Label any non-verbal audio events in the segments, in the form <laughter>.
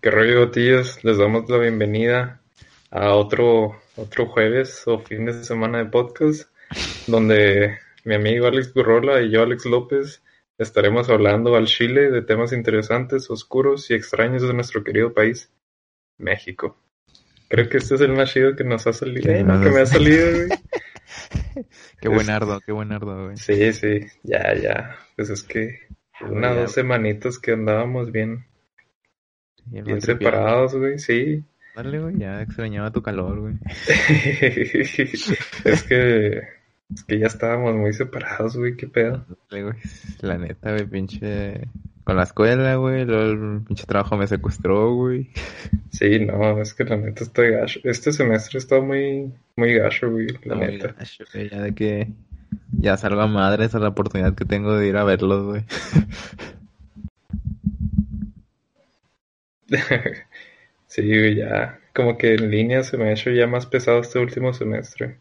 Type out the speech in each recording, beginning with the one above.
¿Qué rollo, tíos? Les damos la bienvenida a otro, otro jueves o fin de semana de podcast, donde mi amigo Alex Gurrola y yo, Alex López, estaremos hablando al Chile de temas interesantes, oscuros y extraños de nuestro querido país, México. Creo que este es el más chido que nos ha salido, Que eh, me ha- salido, güey. <laughs> Qué buen ardo, qué buen ardo, güey. Sí, sí, ya, ya. Pues es que una Ya, dos semanitas que andábamos bien, Y bien separados, güey, sí. Dale, güey, ya extrañaba tu calor, güey. <laughs> es que es que ya estábamos muy separados, güey, qué pedo. Dale, güey. La neta, güey, pinche... Con la escuela, güey, luego el pinche trabajo me secuestró, güey. Sí, no, es que la neta está gacho. Este semestre está muy, muy gacho, güey, la Muy neta. gacho, güey, Ya de que... Ya salgo a madres a la oportunidad que tengo de ir a verlos, güey. <laughs> <laughs> Sí, ya. Como que en línea se me ha hecho ya más pesado este último semestre.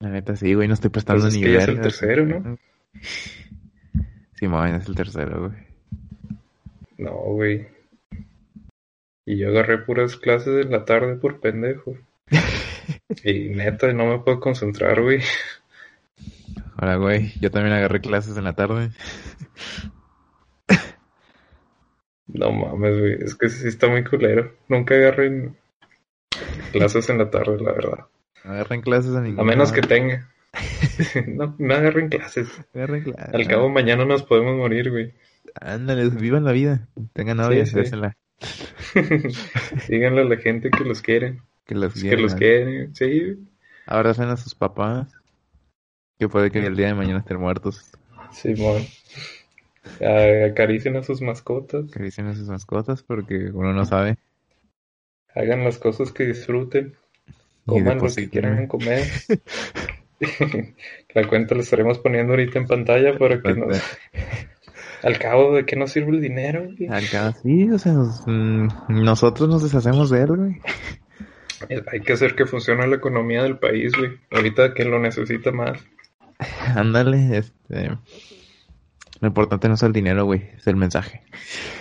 La neta, sí, güey, no estoy prestando Pues es ni que ya es el verga, tercero. ¿no? <laughs> Simón, es el tercero, güey. No, güey. Y yo agarré puras clases en la tarde por pendejo. <laughs> Y neta, no me puedo concentrar, güey. Ahora, güey, yo también agarré clases en la tarde. No mames, güey. Es que sí está muy culero. Nunca agarren clases en la tarde, la verdad. No agarren clases a ningún A menos que tenga. <laughs> No, no agarren clases. <laughs> Agarren clases. Al cabo, mañana nos podemos morir, güey. Ándale, vivan la vida. Tengan novia, sí. désenla. <laughs> Díganle a la gente que los quieren. Que los Que los quieren. Sí, Abracen a sus papás. Que puede que el día de mañana estén muertos. Simón. Ah, Acaricien a sus mascotas. Dicen a sus mascotas porque uno no sabe. Hagan las cosas que disfruten. Coman lo que quieran comer. <laughs> La cuenta la estaremos poniendo ahorita en pantalla para que nos... Al cabo, ¿de qué nos sirve el dinero? güey? Acá sí, o sea, nos- mm, nosotros nos deshacemos de él, güey. Hay que hacer que funcione la economía del país, güey. Ahorita que lo necesita más. <laughs> Ándale, este. Lo importante no es el dinero, güey, es el mensaje.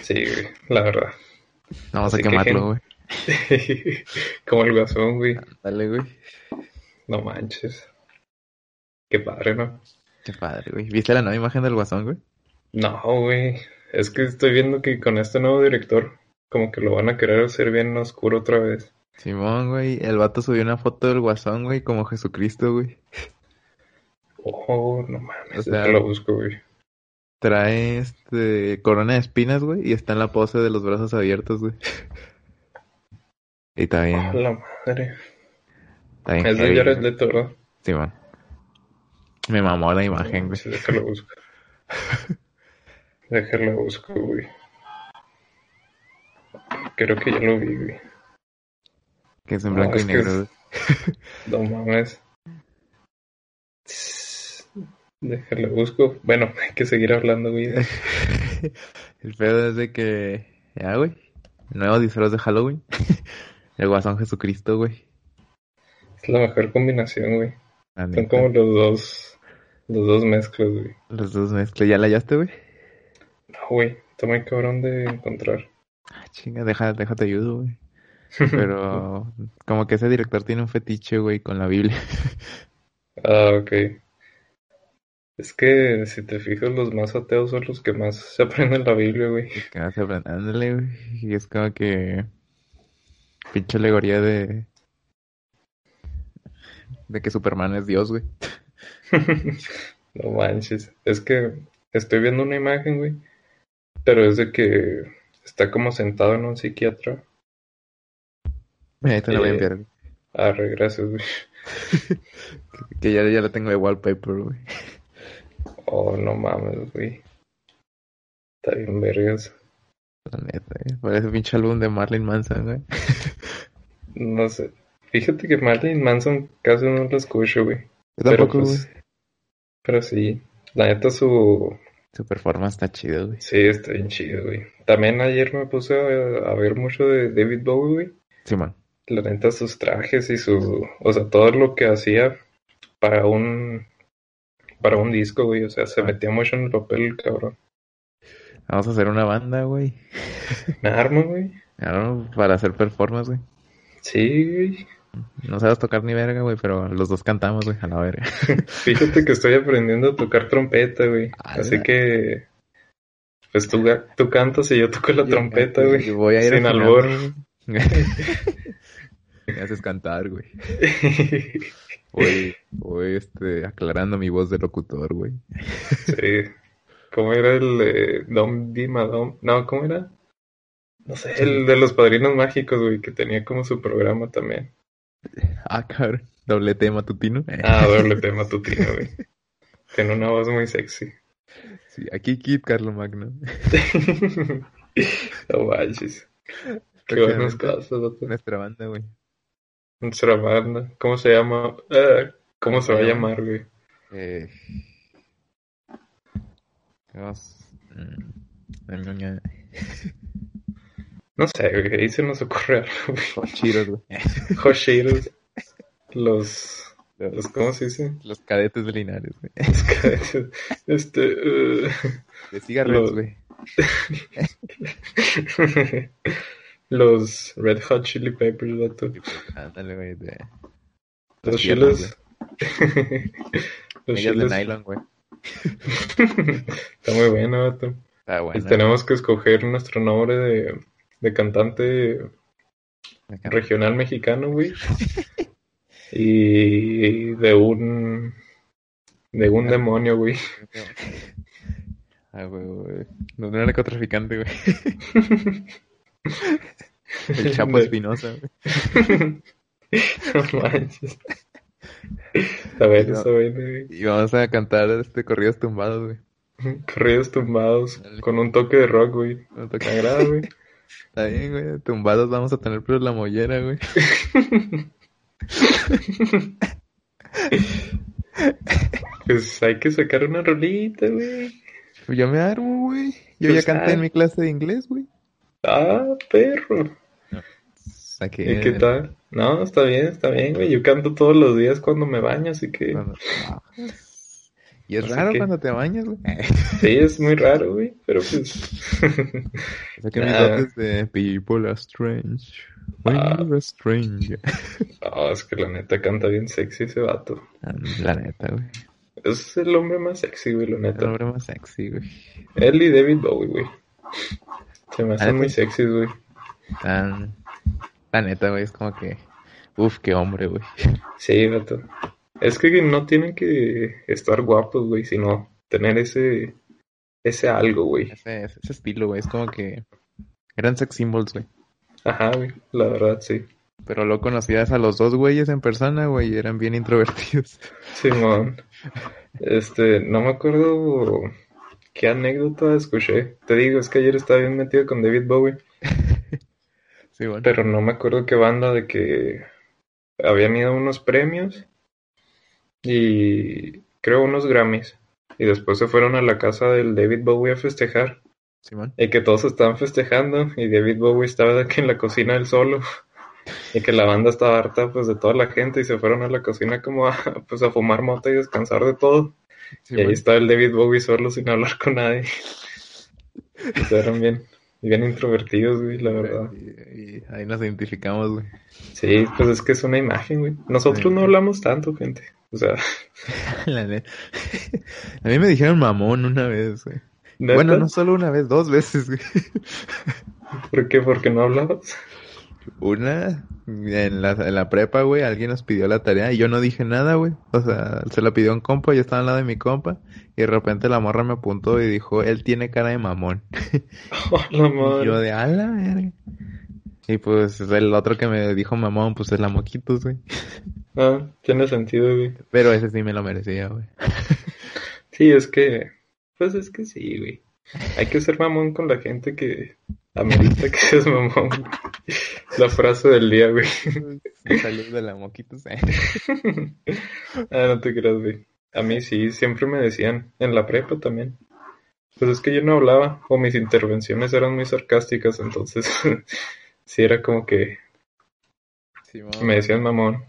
Sí, güey, la verdad. Vamos Así a que, quemarlo, güey. <laughs> Como el guasón, güey. Dale, güey. No manches. Qué padre, ¿no? Qué padre, güey. ¿Viste la nueva imagen del guasón, güey? No, güey. Es que estoy viendo que con este nuevo director, como que lo van a querer hacer bien oscuro otra vez. Simón, güey. El vato subió una foto del guasón, güey, como Jesucristo, güey. Oh, no mames. O sea- déjalo busco, güey. Trae este corona de espinas, güey, y está en la pose de los brazos abiertos, güey. Y está A bien, la madre. está bien Es de Jared. Leto, ¿verdad? Simón. Me mamó la imagen, güey. Sí, déjalo busco. <laughs> déjalo busco, güey. Creo que ya lo vi, güey. Que es en No, blanco es y negro, es- güey. No mames. <laughs> Déjalo busco. Bueno, <laughs> hay que seguir hablando, güey. <laughs> El pedo es de que, ya, güey. Nuevo disfraz de Halloween. <laughs> El guasón Jesucristo, güey. Es la mejor combinación, güey. Son neta. como los dos, los dos mezclas, güey. Los dos mezclas. ¿Ya la hallaste, güey? No, güey, está muy cabrón de encontrar. Ah, chinga, deja, déjate ayudo, güey. Pero como que ese director tiene un fetiche, güey, con la Biblia. Ah, ok. Es que si te fijas, los más ateos son los que más se aprenden la Biblia, güey. Que vas aprendiéndole, güey. Y es como que... Pinche alegoría de... De que Superman es Dios, güey. <laughs> No manches. Es que estoy viendo una imagen, güey. Pero es de que está como sentado en un psiquiatra. Ahí te la voy a Eh, enviar. Arre, gracias, güey. <laughs> Que ya, ya la tengo de wallpaper, güey. Oh, no mames, güey. Está bien vergas. La neta, güey. Parece pinche álbum de Marlene Manson, güey. <laughs> No sé. Fíjate que Marilyn Manson casi no lo escucho, güey. Yo Pero tampoco, pues, güey. pero sí. La neta su... Su performance está chido, güey. Sí, está bien chido, güey. También ayer me puse a, a ver mucho de David Bowie, güey. Simón. La neta sus trajes y su... O sea, todo lo que hacía para un... Para un disco, güey. O sea, se Ah. metía mucho en el papel, el cabrón. Vamos a hacer una banda, güey. Me armo, güey. Claro, para hacer performance, güey. Sí, güey. No sabes tocar ni verga, güey, pero los dos cantamos, güey, a la verga. <laughs> Fíjate que estoy aprendiendo a tocar trompeta, güey. Así que. Pues tú, tú cantas y yo toco la trompeta, güey. Voy a ir Sin albor. <laughs> <laughs> Me haces cantar, güey. Voy, voy este, aclarando mi voz de locutor, güey. Sí. ¿Cómo era el de Dom Di Madom? No, ¿cómo era? No sé, el de los padrinos mágicos, güey, que tenía como su programa también. Ah, cabrón. Doble T matutino. Ah, doble T matutino, güey. Tiene una voz muy sexy. Sí, aquí Kid Carlos Magno. <laughs> no manches. Qué buenas cosas, doctor. Nuestra banda, güey. Nuestra banda. ¿Cómo se llama? Ah, ¿Cómo se va a llamar, güey? Eh... Mm, no sé, güey, ahí se nos ocurre algo, güey. Hoshiros, güey. <laughs> Hoshiros. Los, los, ¿cómo se dice? Los cadetes de Linares, güey. Los cadetes, este, uh, De cigarros, güey. <laughs> <laughs> los Red Hot Chili Peppers, vato. Ándale, güey, de... Los chiles. <laughs> los chiles de nylon, güey. <laughs> Está muy bueno, vato. Está bueno. Y tenemos que escoger nuestro nombre de, de cantante regional mexicano, güey. <laughs> y de un de un demonio, güey. Ah, güey, güey. No era narcotraficante, güey. <laughs> El Chapo Espinosa. <laughs> No manches. Está bien, güey. Y vamos a cantar este corridos tumbados, güey. Corridos tumbados, con un toque de rock, güey. Un toque- agrada, güey. <laughs> Está bien, güey. Tumbados vamos a tener pero la mollera, güey. Pues hay que sacar una rolita, güey. Yo me armo, güey. Yo Pues, ya canté ah. en mi clase de inglés, güey. Ah, perro. ¿Y qué tal? No, está bien, está bien, güey. Yo canto todos los días cuando me baño, así que. Y es Así raro que- cuando te bañas, güey. sí, es muy raro, güey. Pero pues, <laughs> Saqué mis de People are strange. When Ah. you're strange. no, <laughs> es que la neta canta bien sexy ese vato. Ah, La neta, güey. Es el hombre más sexy, güey, la El neta. hombre más sexy, güey. Él y David Bowie, güey. Se me hacen muy sexys, güey. Tan... La neta, güey, es como que... Uf, qué hombre, güey. Sí, vato. Es que no tienen que estar guapos, güey, sino tener ese, ese algo, güey. Ese, ese estilo, güey, es como que... Eran sex symbols, güey. Ajá, güey, la verdad, sí. Pero luego conocías a los dos güeyes en persona, güey, eran bien introvertidos. Simón. <laughs> Este, no me acuerdo qué anécdota escuché. Te digo, es que ayer estaba bien metido con David Bowie, <laughs> Sí, bueno. pero no me acuerdo qué banda de que habían ido a unos premios y creo unos Grammys. Y después se fueron a la casa del David Bowie a festejar. Simón. Y que todos estaban festejando y David Bowie estaba que en la cocina él solo. Y que la banda estaba harta pues de toda la gente y se fueron a la cocina como a, pues, a fumar mota y descansar de todo. Y ahí estaba el David Bowie solo sin hablar con nadie. O sea, eran bien, bien introvertidos, güey, la verdad. Y, y ahí nos identificamos, güey. Sí, pues es que es una imagen, güey. Nosotros Sí. no hablamos tanto, gente. O sea, <laughs> La neta. <laughs> A mí me dijeron mamón una vez, güey. ¿neta? Bueno, no solo una vez, dos veces, güey. ¿Por qué? ¿Porque no hablabas? Una, en la, en la prepa, güey, alguien nos pidió la tarea y yo no dije nada, güey. O sea, se la pidió un compa, yo estaba al lado de mi compa y de repente la morra me apuntó y dijo, él tiene cara de mamón. <laughs> Oh, la Y yo de ala, verga. Y pues el otro que me dijo mamón, pues es la moquitos, güey. Ah, tiene sentido, güey. Pero ese sí me lo merecía, güey. Sí, es que, pues es que sí, güey. Hay que ser mamón con la gente que amerita que seas mamón. La frase del día, güey. Salud de la moquitos, <laughs> eh. Ah, no te creas, güey. A mí sí, siempre me decían, en la prepa también. Pues es que yo no hablaba, o mis intervenciones eran muy sarcásticas, entonces <laughs> sí era como que me decían mamón.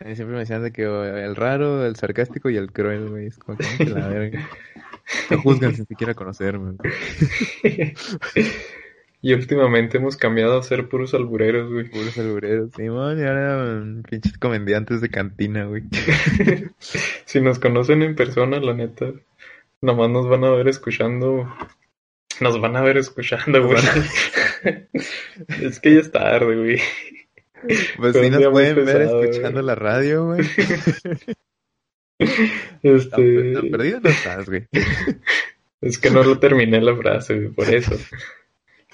A mí siempre me decían de que el raro, el sarcástico y el cruel, güey. Es como que "Ay, que la verga. <laughs> No juzgan sin siquiera conocerme. Y últimamente hemos cambiado a ser puros albureros, güey. Puros albureros, Simón, y ahora mm, pinches comediantes de cantina, güey. <laughs> si nos conocen en persona, la neta, nomás nos van a ver escuchando. Nos van a ver escuchando, güey. <laughs> es que ya es tarde, güey. Pues sí nos pueden ver escuchando güey. la radio, güey. <laughs> Este. tan perdido no estás, güey. Es que no lo terminé la frase, güey, por eso.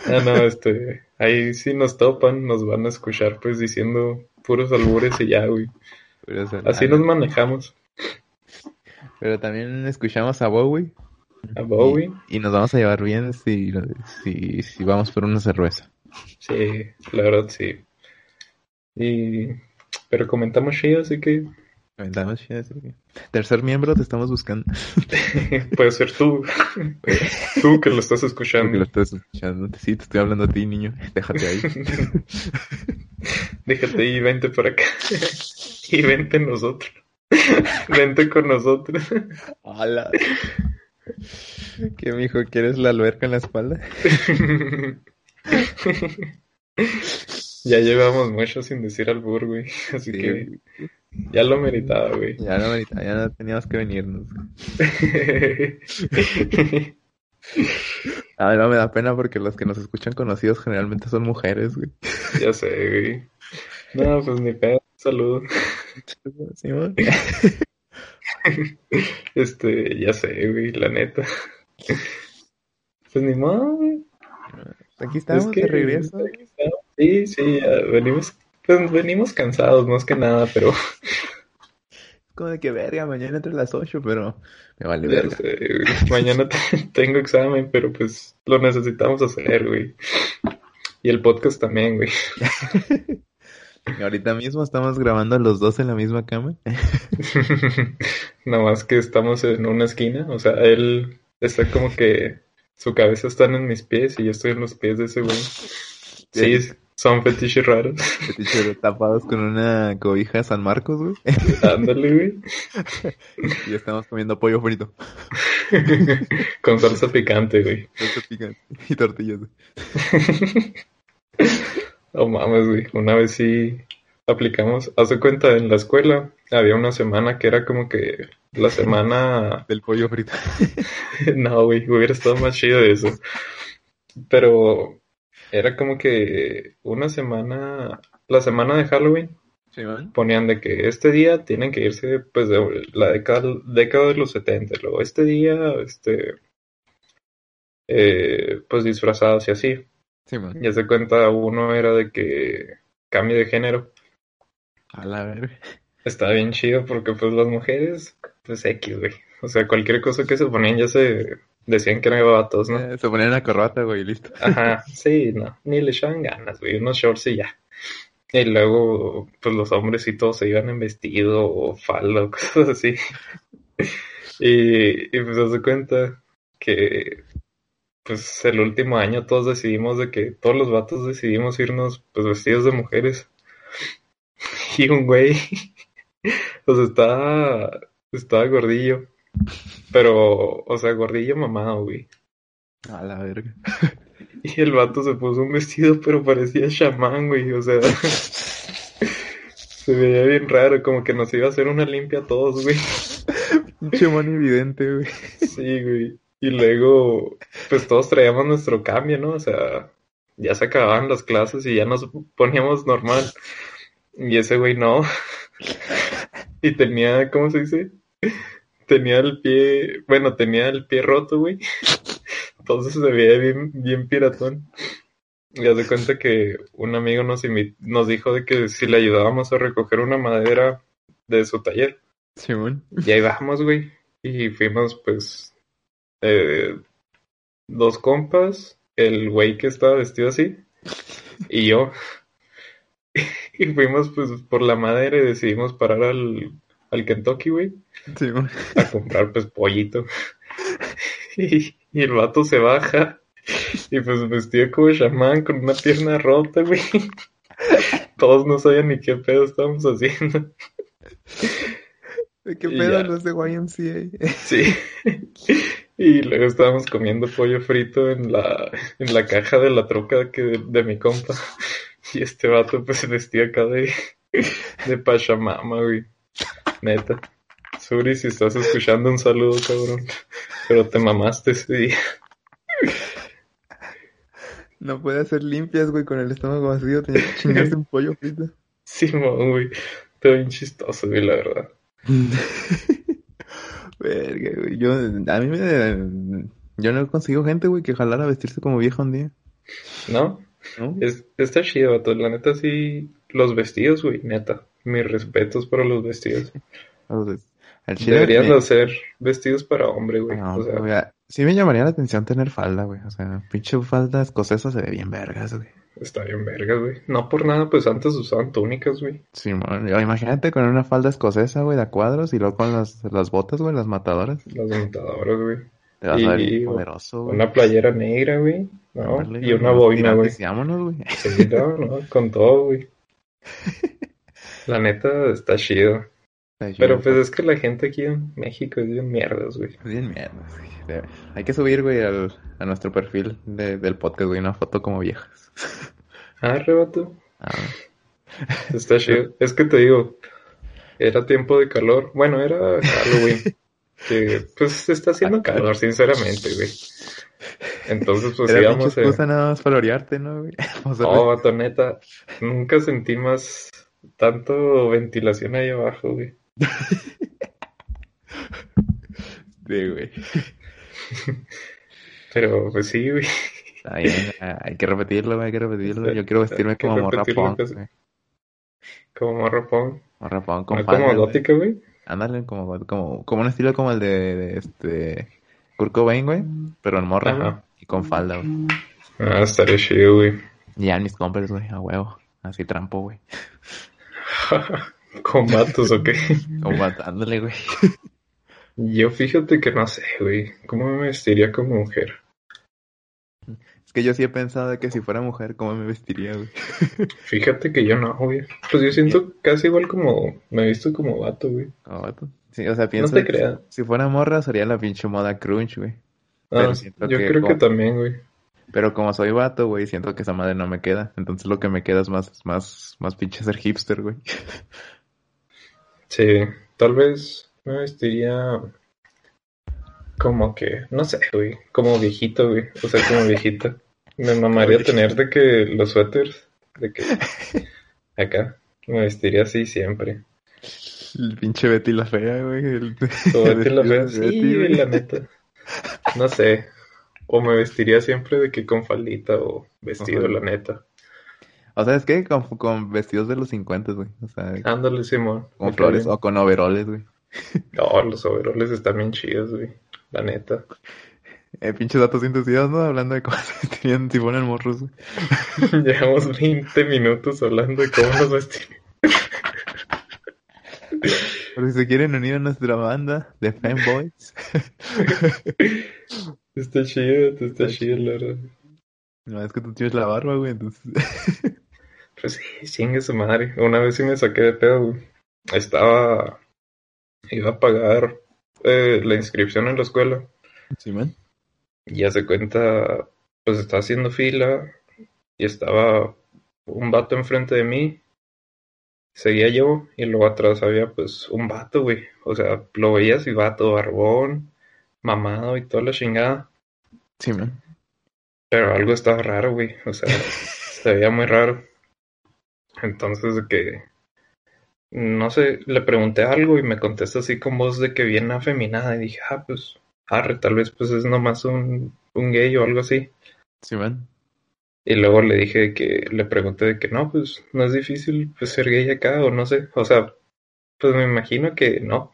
Ah, no, este, ahí sí nos topan, nos van a escuchar pues diciendo puros albures y ya, güey. Así nos manejamos. pero también escuchamos a Bowie. A Bowie, Y, y nos vamos a llevar bien si, si, si vamos por una cerveza. sí, la verdad sí. Y, pero comentamos chido, así que Que- Tercer miembro, te estamos buscando. <laughs> puede ser tú, <laughs> tú que lo estás Porque lo escuchando. estás escuchando. Sí, te estoy hablando a ti, niño. Déjate ahí. <laughs> Déjate y vente por acá. Y vente nosotros. Vente con nosotros. Hola. ¿Qué, mijo? ¿Quieres la alberca en la espalda? Ya llevamos mucho sin decir albur, güey. <laughs> Así Sí, que ya lo meritaba, güey. Ya no, Marita, ya no teníamos que venirnos. <laughs> A mí no me da pena porque los que nos escuchan conocidos generalmente son mujeres, güey. ya sé, güey. No, pues ni pedo. Saludo. <laughs> Simón. Este, ya sé, güey, la neta. Pues ni modo, güey. Aquí estamos Es que- de regreso. aquí estamos. Sí, sí, venimos, pues venimos cansados, más que nada, pero Como de que verga, mañana entre las 8, pero me vale verga. sé. Mañana te- <laughs> tengo examen, pero pues lo necesitamos hacer, güey. Y el podcast también, güey. <laughs> Ahorita mismo estamos grabando los dos en la misma cama. <laughs> Nada más que estamos en una esquina, o sea, él está como que su cabeza está en mis pies y yo estoy en los pies de ese güey. Sí, son fetiches raros. Fetiche tapados con una cobija San Marcos, güey. <laughs> Ándale, güey. Y estamos comiendo pollo frito. <laughs> Con salsa picante, güey. Salsa picante Y tortillas, güey. No mames, güey. Una vez sí aplicamos. Hace cuenta, en la escuela había una semana que era como que la semana <laughs> Del pollo frito. No, güey, hubiera estado más chido eso. Pero era como que una semana, la semana de Halloween, Simón. ponían de que este día tienen que irse pues de la década, década de los 70, luego este día, este, eh, pues disfrazados y así. Simón. Ya se cuenta, uno era de que cambio de género. A la verga. Está bien chido porque pues las mujeres, pues X, güey. O sea, cualquier cosa que se ponían ya se decían que eran vatos, ¿no? Eh, Se ponían una corbata, güey, y listo. Ajá, <laughs> sí, no, ni le echaban ganas, güey, unos shorts y ya. Y luego, pues los hombres y todos se iban en vestido o falda o <laughs> cosas así. Y, y pues se cuenta que, pues el último año todos decidimos de que, todos los vatos decidimos irnos, pues vestidos de mujeres. <laughs> Y un güey, pues estaba, estaba gordillo. Pero, o sea, gordillo mamado, güey. A la verga. Y el vato se puso un vestido, pero parecía chamán, güey. O sea, se veía bien raro, como que nos iba a hacer una limpia a todos, güey. Mono evidente, güey. Sí, güey. Y luego, pues todos traíamos nuestro cambio, ¿no? O sea, ya se acababan las clases y ya nos poníamos normal. Y ese güey no. Y tenía, ¿cómo se dice? Tenía el pie, bueno, tenía el pie roto, güey. <laughs> Entonces se veía bien, bien piratón. Y haz de cuenta que un amigo nos, nos dijo de que si le ayudábamos a recoger una madera de su taller. Simón. Y ahí bajamos, güey. Y fuimos, pues, eh, dos compas, el güey que estaba vestido así, y yo. <laughs> Y fuimos, pues, por la madera y decidimos parar al, al Kentucky, güey, Simón. a comprar, pues, pollito. <laughs> Y, y el vato se baja, y pues vestido como chamán, con una pierna rota, güey. Todos no sabían ni qué pedo estábamos haciendo. ¿De qué Y pedo ya. los de YMCA? Sí. Y luego estábamos comiendo pollo frito en la, en la caja de la troca que de, de mi compa. Y este vato pues se vestía acá de, de Pachamama, güey. Neta. Suri, si estás escuchando, un saludo, cabrón. Pero te mamaste ese día. No puede hacer limpias, güey, con el estómago vacío. Tenía que chingarse un pollo frito. <laughs> Sí, güey. Todo bien chistoso, güey, la verdad. <laughs> Verga, güey. Yo, a mí me... Yo no consigo gente, güey, que jalara vestirse como vieja un día. ¿No? ¿No? Es, está chido, vato. La neta, sí. Los vestidos, güey, neta. Mis respetos para los vestidos. <laughs> Entonces, al chile Deberían me- de ser vestidos para hombre, güey. No, o sea, güey, sí me llamaría la atención tener falda, güey. O sea, pinche falda escocesa se ve bien vergas, güey. está bien vergas, güey. No por nada, pues antes usaban túnicas, güey. Simón, yo- imagínate con una falda escocesa, güey, de a cuadros y luego con las, las botas, güey, las matadoras. Las montadoras, güey. Te vas a ver Y poderoso, güey. Una playera negra, güey. ¿no? Y una boina, güey. y güey. Sí, no, no, con todo, güey. <laughs> La neta está chido. Pero pues es que la gente aquí en México es bien mierdas, güey. Bien mierda, güey. Hay que subir, güey, al, a nuestro perfil de- del podcast, güey, una foto como viejas. <laughs> Ah, rebato. Ah, Está chido. <laughs> Es que te digo, era tiempo de calor. Bueno, era Halloween. Que pues está haciendo calor, sinceramente, güey. Entonces, pues Era íbamos excusa nada más para orearte, ¿no, güey? <laughs> No, vato, neta. Nunca sentí más tanto ventilación ahí abajo, güey. <laughs> Sí, güey. <laughs> Pero pues sí, güey. Está bien, ah, hay que repetirlo, güey, hay que repetirlo. Yo quiero vestirme como morra punk, pues. güey. Como morropón. Morra punk con No como gótica, güey. Ándale, como, como, como un estilo como el de, de este Kurt Cobain, güey, pero en morra, güey, y con falda, güey. Ah, estaría chido, güey. Y ya en mis compras, güey, a huevo, así trampo, güey. <laughs> Con vatos, ¿o qué? <laughs> Como matándole, güey. Yo fíjate que no sé, güey. ¿Cómo me vestiría como mujer? Es que yo sí he pensado de que si fuera mujer, ¿cómo me vestiría, güey? <laughs> Fíjate que yo no, güey. Pues yo siento casi igual como... Me he visto como vato, güey. Como vato. Sí, o sea, No pienso te que creas. si fuera morra sería la pinche moda crunch, güey. Ah, yo que creo que también, güey. Pero como soy vato, güey, siento que esa madre no me queda. Entonces lo que me queda es más, más, más pinche ser hipster, güey. Sí, tal vez me vestiría como que, no sé, güey, como viejito, güey, o sea, como viejita. Me mamaría tener de que los suéteres, de que <laughs> acá, me vestiría así siempre. El pinche Betty la fea, güey. El... <laughs> Betty la fea, sí, Betty, güey, güey. la neta. No sé, o me vestiría siempre de que con faldita o vestido, Ajá. la neta. O sea, es que con, con vestidos de los 50, güey. O sea, Ándale, Simón. con flores o con overoles, güey. No, los overoles están bien chidos, güey, la neta. Eh, pinches datos inducidos, ¿no? Hablando de cómo se tenían si ponen morros, güey. <laughs> Llevamos 20 minutos hablando de cómo nos vestimos. Por si se quieren unir a nuestra banda de fanboys. <laughs> Está chido, está Está chido, la verdad. No, es que tú tienes la barba, güey, entonces... <laughs> Pues sí, chingue su madre. Una vez sí me saqué de pedo, güey. Estaba. Iba a pagar eh, la inscripción en la escuela. ¿Sí, man? Y ya se cuenta, pues estaba haciendo fila y estaba un vato enfrente de mí. Seguía yo y luego atrás había pues un vato, güey. O sea, lo veías y vato, barbón, mamado y toda la chingada. Sí, man. Pero algo estaba raro, güey. O sea, <laughs> se veía muy raro. Entonces, de que. No sé, le pregunté algo y me contesta así con voz de que bien afeminada. Y dije, ah, pues, arre, tal vez pues es nomás un, un gay o algo así. Sí, man. Y luego le dije que, le pregunté de que no, pues no es difícil pues ser gay acá o no sé. O sea, pues me imagino que no.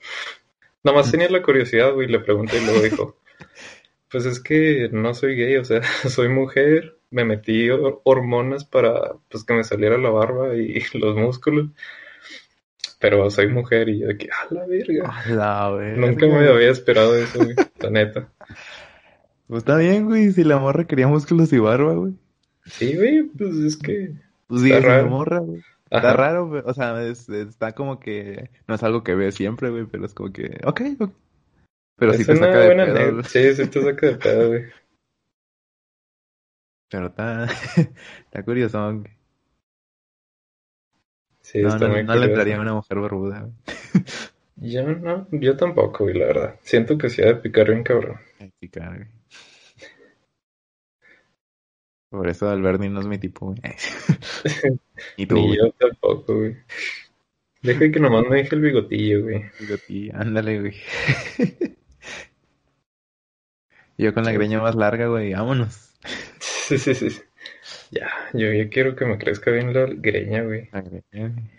Nomás tenía la curiosidad, güey, le pregunté y luego dijo, <laughs> pues es que no soy gay, o sea, <laughs> soy mujer, me metí hor- hormonas para pues que me saliera la barba y <laughs> los músculos, pero soy mujer y yo de que, a la verga. A la verga. Nunca me había esperado eso, güey, la neta. Pues está bien, güey, si la morra quería músculos y barba, güey. Sí, güey, pues es que... Pues sigue Está raro. morra, güey. Está Ajá. raro. O sea, es- está como que no es algo que ve siempre, güey, pero es como que, ok, ok. Pero es sí te saca de pedo. Sí, sí te saca de pedo, güey. Pero está, <laughs> está curioso. güey. Sí, No, está no, muy no le entraría a una mujer barbuda. güey. Yo no, yo tampoco, güey, la verdad. Siento que sí ha de picar bien cabrón. Ay, picar, güey. Por eso Alberni no es mi tipo, güey. <laughs> Y tú, Ni güey. yo tampoco, güey. Deja que nomás me deje el bigotillo, güey. Tí, ándale, güey. <laughs> Yo con la greña más larga, güey, vámonos. Sí, sí, sí. Ya, yo, yo quiero que me crezca bien la greña, güey. La greña, güey.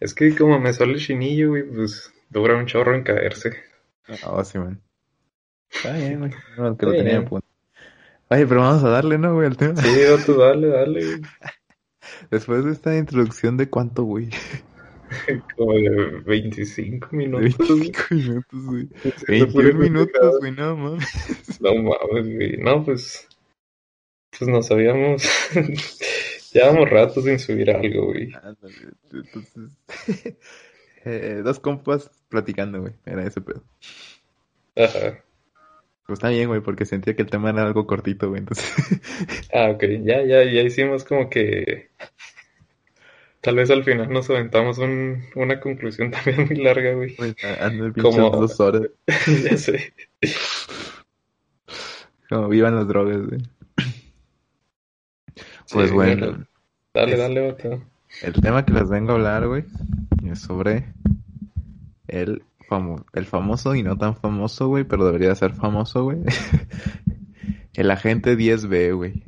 Es que como me sale el chinillo, güey, pues dura un chorro en caerse. Oh, sí, man. Está bien, güey. <laughs> No, que lo tenía en punto. Oye, pero vamos a darle, ¿no, güey, al tema? Sí, vato, dale, dale, güey. <laughs> Después de esta introducción de cuánto, güey. <laughs> Como de 25 De minutos, güey. 25 minutos, güey. Siento 21 pura minutos, güey, no mames. No mames, güey. No, pues. Pues nos habíamos. <laughs> Llevamos rato sin subir algo, güey. Entonces, <laughs> eh, dos compas platicando, güey. Era ese pedo. Ajá. Pues está bien, güey, porque sentía que el tema era algo cortito, güey. Entonces, Ah, ok. Ya, ya, ya hicimos como que. Tal vez al final nos aventamos un, una conclusión <laughs> también muy larga, güey. ando Como- dos horas. <laughs> ya sé. Como vivan las drogas, güey. Pues Sí, bueno, Dale, Es- dale, vato. el tema que les vengo a hablar, güey, es sobre el, famo- el famoso y no tan famoso, güey, pero debería ser famoso, güey. <laughs> El agente 10B, güey.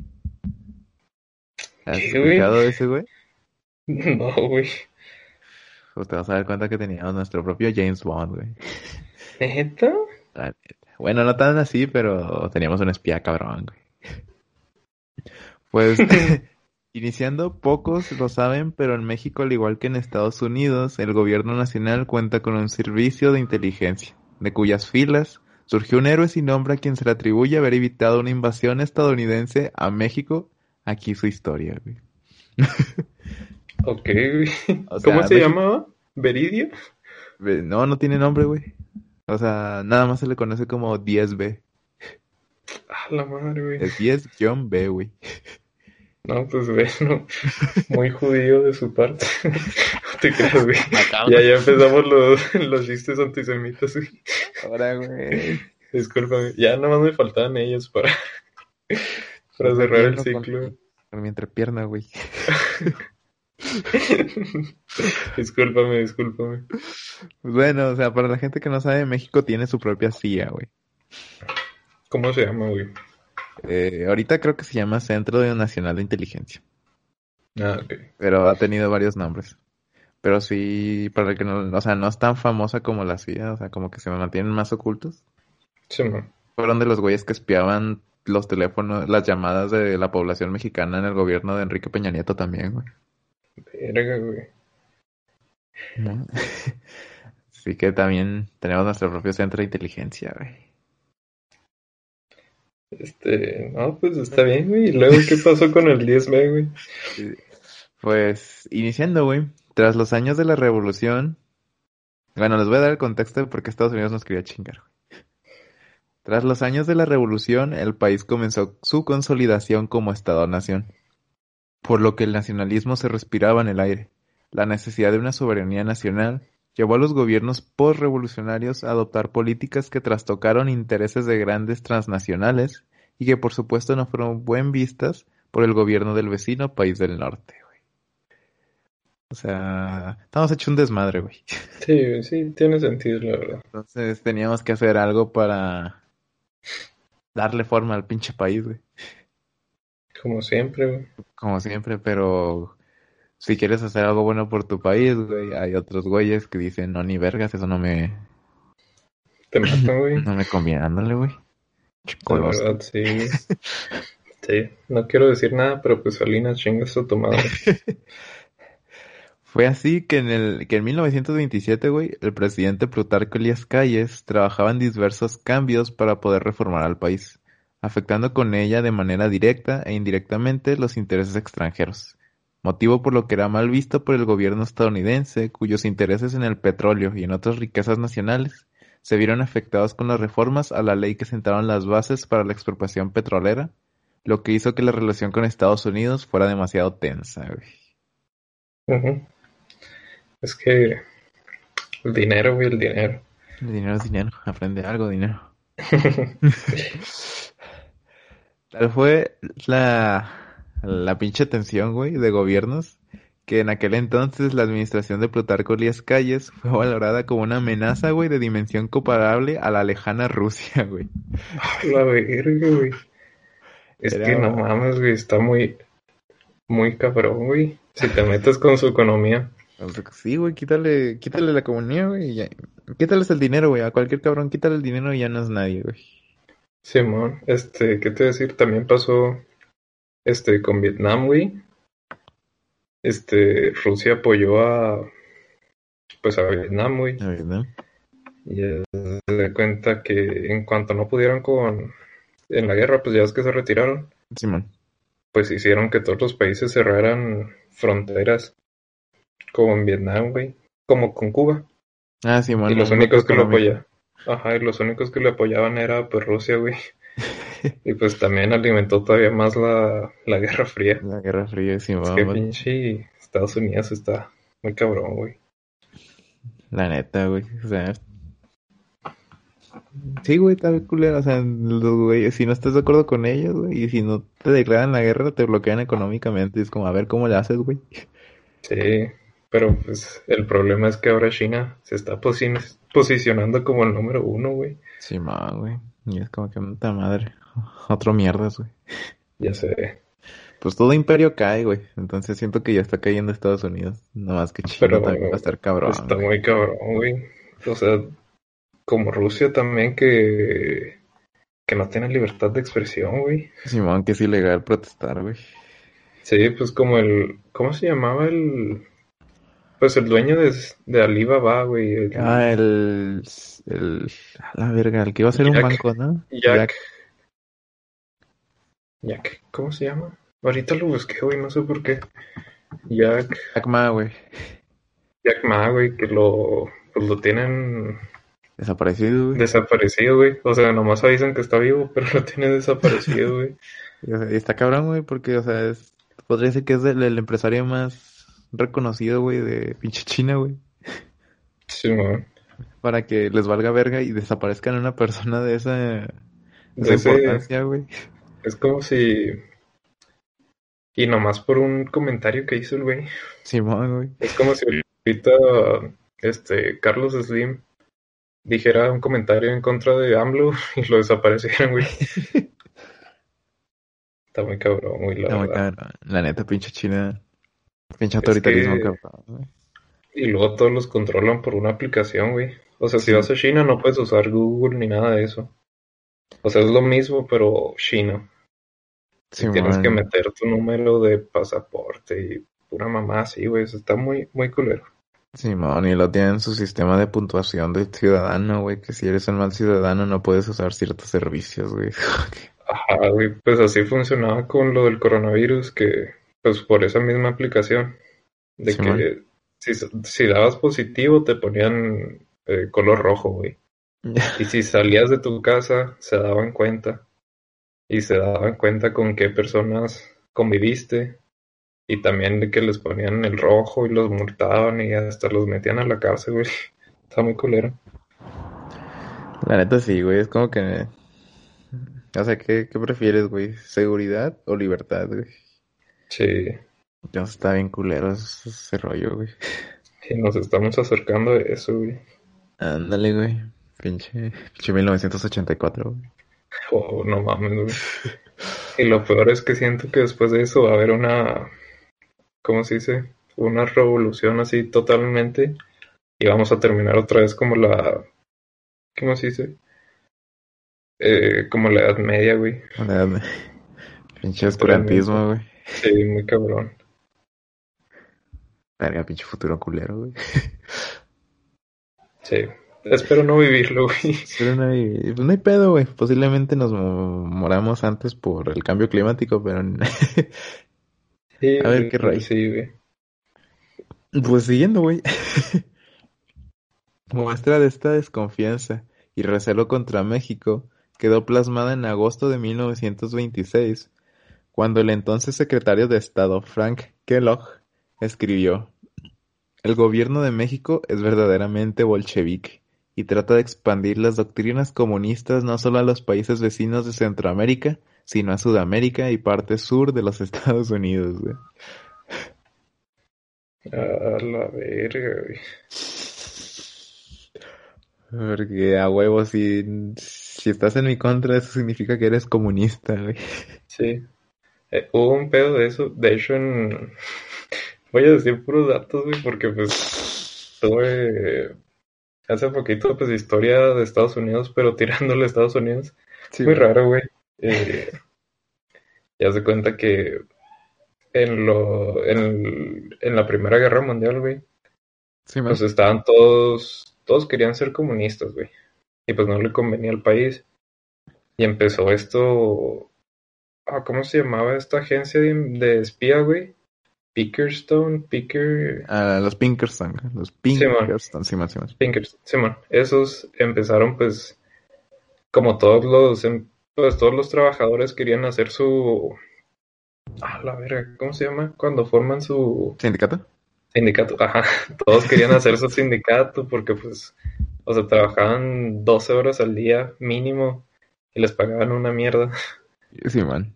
¿Has ¿Qué, güey? escuchado de ese, güey? <laughs> No, güey. Pues te vas a dar cuenta que teníamos nuestro propio James Bond, güey. ¿Neta? Bueno, no tan así, pero teníamos un espía cabrón, güey. Pues, <laughs> iniciando, pocos lo saben, pero en México, al igual que en Estados Unidos, el gobierno nacional cuenta con un servicio de inteligencia, de cuyas filas surgió un héroe sin nombre a quien se le atribuye haber evitado una invasión estadounidense a México. Aquí su historia, güey. <laughs> Ok, güey. O sea, ¿Cómo se México- llamaba? ¿Veridio? Ve- No, no tiene nombre, güey. O sea, nada más se le conoce como 10B. Ah, la madre, güey. Es 10-B, güey. No, pues bueno, muy judío de su parte. <laughs> No te creas, güey. <laughs> Ya, ya empezamos los, los chistes antisemitas, güey. Ahora, güey. Discúlpame. Ya nomás me faltaban ellos para, para cerrar el Con- ciclo. Con mi entrepierna, güey. <laughs> <laughs> Discúlpame, discúlpame. Bueno, o sea, para la gente que no sabe, México tiene su propia CIA, güey. ¿Cómo se llama, güey? Eh, ahorita creo que se llama Centro Nacional de Inteligencia, Ah, ok. pero ha tenido varios nombres. Pero sí, para el que no, o sea, no es tan famosa como la CIA, o sea, como que se mantienen más ocultos. Sí, man. Fueron de los güeyes que espiaban los teléfonos, las llamadas de la población mexicana en el gobierno de Enrique Peña Nieto también, güey. Verga, güey. Así <laughs> que también tenemos nuestro propio centro de inteligencia, güey. Este, no, pues está bien, güey. ¿Y luego qué pasó con el 10B, güey? <laughs> Pues, iniciando, güey, tras los años de la revolución, bueno, les voy a dar el contexto de por qué Estados Unidos nos quería chingar, güey. Tras los años de la revolución, el país comenzó su consolidación como Estado-nación, por lo que el nacionalismo se respiraba en el aire. La necesidad de una soberanía nacional llevó a los gobiernos postrevolucionarios a adoptar políticas que trastocaron intereses de grandes transnacionales y que por supuesto no fueron buen vistas por el gobierno del vecino país del norte, güey. O sea, estamos hecho un desmadre, güey. Sí, sí, tiene sentido, la verdad. Entonces teníamos que hacer algo para darle forma al pinche país, güey. Como siempre, güey. Como siempre, pero si quieres hacer algo bueno por tu país, güey, hay otros güeyes que dicen, no, ni vergas, eso no me, Te matan, güey. <laughs> no me conviene, ándale, güey. La verdad, sí. <laughs> Sí, no quiero decir nada, pero pues Salinas chingas a tu madre. <laughs> Fue así que en el que en 1927, güey, el presidente Plutarco Elías Calles trabajaba en diversos cambios para poder reformar al país, afectando con ella de manera directa e indirectamente los intereses extranjeros, motivo por lo que era mal visto por el gobierno estadounidense, cuyos intereses en el petróleo y en otras riquezas nacionales se vieron afectados con las reformas a la ley que sentaron las bases para la expropiación petrolera, lo que hizo que la relación con Estados Unidos fuera demasiado tensa. Es que el dinero, güey, el dinero. El dinero es dinero, aprende algo, dinero. <laughs> Tal fue la, la pinche tensión, güey, de gobiernos, que en aquel entonces la administración de Plutarco Elías Calles fue valorada como una amenaza, güey, de dimensión comparable a la lejana Rusia, <laughs> güey. La verga, güey. Es Era- que no mames, güey, está muy, muy cabrón, güey. Si te metes con su economía. Sí, güey, quítale, quítale la comunidad, güey, ya. Quítales el dinero, güey, a cualquier cabrón, quítale el dinero y ya no es nadie, güey. Simón, este, ¿qué te decir? También pasó, este, con Vietnam, güey. Este, Rusia apoyó a, pues a Vietnam, güey. A ¿no? Y se da cuenta que en cuanto no pudieron con, en la guerra, pues ya es que se retiraron, Simón. pues hicieron que todos los países cerraran fronteras con Vietnam, güey, como con Cuba. Ah, Simón. Y los únicos que lo económico. Ajá, y los únicos que le apoyaban era pues Rusia, güey. Y pues también alimentó todavía más la, la Guerra Fría. La Guerra Fría, Es Simón. que pinche Estados Unidos está muy cabrón, güey. La neta, güey. O sea. Sí, güey, está culero. O sea, los güeyes, si no estás de acuerdo con ellos, güey, y si no te declaran la guerra, te bloquean económicamente. Es como, a ver cómo le haces, güey. Sí, pero pues el problema es que ahora China se está posi- posicionando como el número uno, güey. Simón, güey. Y es como que, puta madre. <laughs> Otro mierdas, güey. Ya sé. Pues todo imperio cae, güey. Entonces siento que ya está cayendo Estados Unidos. Nada más que China Pero también va a estar cabrón. Está güey. muy cabrón, güey. O sea, como Rusia también que, que no tiene libertad de expresión, güey. Simón, que es ilegal protestar, güey. Sí, pues como el, ¿cómo se llamaba el? Pues el dueño de, de Alibaba, güey. el- Ah, el, el, a la verga, el que iba a ser un banco, ¿no? Jack. Jack, ¿cómo se llama? Ahorita lo busqué, güey, no sé por qué. Jack, Jack Ma, güey. Jack Ma, güey, que lo, pues lo tienen Desaparecido, güey. desaparecido, güey. O sea, nomás avisan que está vivo, <laughs> pero lo tienen desaparecido, güey. <laughs> Y, o sea, y está cabrón, güey, porque, o sea, es, podría ser que es el, el empresario más reconocido, güey, de pinche China, güey. Sí, man. Para que les valga verga y desaparezcan una persona de esa, de esa De importancia, güey. Es como si... Y nomás por un comentario que hizo el güey. Simón, güey. Es como si ahorita este Carlos Slim dijera un comentario en contra de AMLO y lo desaparecieran, güey. <laughs> Está muy cabrón, güey, la Está muy cabrón. La neta, pinche China. Pinche autoritarismo, que-. Y luego todos los controlan por una aplicación, güey. O sea, si Sí. vas a China no puedes usar Google ni nada de eso. O sea, es lo mismo, pero chino. Y tienes que meter tu número de pasaporte y pura mamá así, güey. Eso está muy, muy culero. Simón, y lo tienen su sistema de puntuación de ciudadano, güey, que si eres un mal ciudadano no puedes usar ciertos servicios, güey. <laughs> Ajá, güey. Pues así funcionaba con lo del coronavirus, que pues por esa misma aplicación, de que si, si dabas positivo te ponían eh, color rojo, güey. <laughs> Y si salías de tu casa, se daban cuenta. Y se daban cuenta con qué personas conviviste. Y también de que les ponían el rojo y los multaban y hasta los metían a la cárcel, güey. <laughs> Está muy culero. La neta sí, güey, es como que... O sea, ¿qué, qué prefieres, güey? ¿Seguridad o libertad, güey? Sí. Ya está bien culero ese, ese rollo, güey. Y nos estamos acercando a eso, güey. Ándale, güey. Pinche, pinche 1984, güey. Oh, no mames, güey. Y lo peor es que siento que después de eso va a haber una, ¿cómo se dice? Una revolución así totalmente y vamos a terminar otra vez como la, ¿cómo se dice? Eh, como la Edad Media, güey. La verdad, Pinche oscurantismo, güey. Sí, muy cabrón. Verga, pinche futuro culero, güey. Sí. Espero no vivirlo, güey. Pero no hay, pues no hay pedo, güey. Posiblemente nos mo- moramos antes por el cambio climático, pero... Sí, <laughs> A ver, qué rollo. Sí, güey. Pues siguiendo, güey. <laughs> Muestra de esta desconfianza y recelo contra México quedó plasmada en agosto de 1926, cuando el entonces secretario de Estado Frank Kellogg escribió El gobierno de México es verdaderamente bolchevique y trata de expandir las doctrinas comunistas no solo a los países vecinos de Centroamérica, sino a Sudamérica y parte sur de los <laughs> Estados Unidos, güey. A la verga, güey. Porque a huevo, si, si estás en mi contra, eso significa que eres comunista, güey. Sí. Eh, hubo un pedo de eso. De hecho, en... <laughs> voy a decir puros datos, güey, porque pues tuve hace poquito, pues, historia de Estados Unidos, pero <laughs> tirándole a Estados Unidos. Sí, Muy güey. raro, güey. Eh, ya se cuenta que en lo, en, en la Primera Guerra Mundial, güey, Sí, pues estaban todos, todos querían ser comunistas, güey. Y pues no le convenía al país. Y empezó esto, ah, ¿cómo se llamaba esta agencia de, de espía, güey? Pickerstone, Picker, Ah, los Pinkerton, güey. los Simón. Pinkerton, sí, man, sí, man. Pinkers, Simón, esos empezaron pues como todos los em- pues todos los trabajadores querían hacer su ah la verga, ¿cómo se llama? Cuando forman su ¿Sindicato? sindicato, ajá, <laughs> todos querían hacer su sindicato porque pues o sea, trabajaban 12 horas al día mínimo y les pagaban una mierda. Sí, man.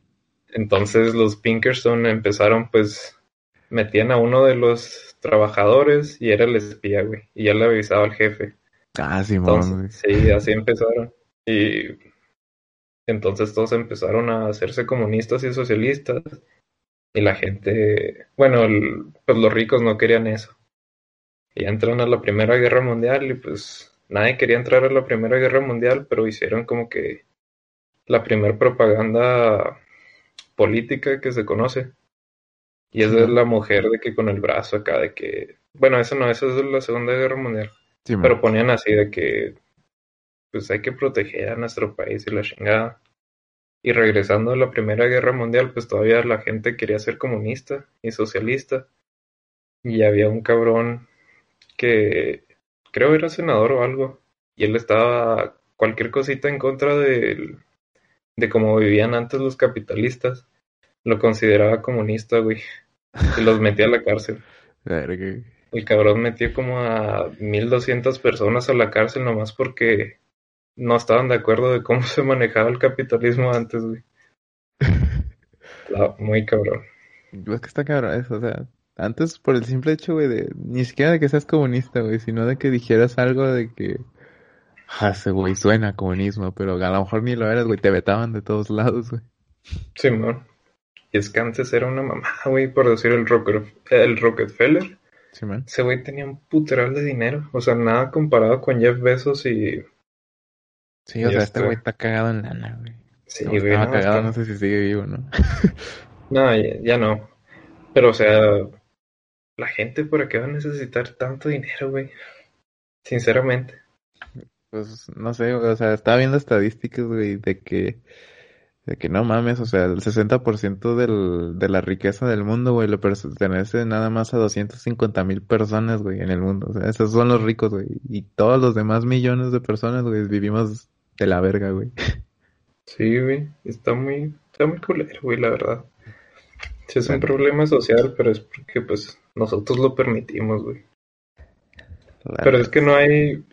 Entonces los Pinkerton empezaron pues metían a uno de los trabajadores y era el espía, güey, y ya le avisaba al jefe. Ah. Entonces, sí, así empezaron. Y entonces todos empezaron a hacerse comunistas y socialistas. Y la gente, bueno, el- pues los ricos no querían eso. Y ya entraron a la Primera Guerra Mundial y pues nadie quería entrar a la Primera Guerra Mundial, pero hicieron como que la primer propaganda política que se conoce. Y es de la mujer de que con el brazo acá, de que, bueno, eso no, eso es de la Segunda Guerra Mundial. Sí. Pero ponían así de que pues hay que proteger a nuestro país y la chingada. Y regresando a la Primera Guerra Mundial, pues todavía la gente quería ser comunista y socialista. Y había un cabrón que creo era senador o algo. Y él estaba cualquier cosita en contra de, de cómo vivían antes los capitalistas. Lo consideraba comunista, güey. Y los metía a la cárcel. <laughs> El cabrón metió como a 1200 personas a la cárcel nomás porque no estaban de acuerdo de cómo <laughs> se manejaba el capitalismo antes, güey. <laughs> Muy cabrón. Es que está cabrón eso, o sea, antes por el simple hecho, güey, de ni siquiera de que seas comunista, güey, sino de que dijeras algo de que, <laughs> ah, ese güey suena a comunismo, pero a lo mejor ni lo eras, güey, te vetaban de todos lados, güey. Simón. Y es que antes era una mamá, güey, por decir el, Rocker, el Rockefeller. Sí, man. Ese güey tenía un puteral de dinero. O sea, nada comparado con Jeff Bezos y... Sí, o sea, este- este güey está cagado en lana, güey. Sí, güey, estaba no, cagado, está- no sé si sigue vivo, ¿no? <laughs> No, ya, ya no. Pero, o sea, la gente, ¿para qué va a necesitar tanto dinero, güey? Sinceramente. Pues no sé, o sea, estaba viendo estadísticas, güey, de que, de que no mames, o sea, el 60% del, de la riqueza del mundo, güey, le pertenece nada más a 250 mil personas, güey, en el mundo. O sea, esos son los ricos, güey. Y todos los demás millones de personas, güey, vivimos de la verga, güey. Sí, güey, está muy, está muy culero, güey, la verdad. Sí, es un problema social, pero es porque, pues, nosotros lo permitimos, güey. Pero es que no hay,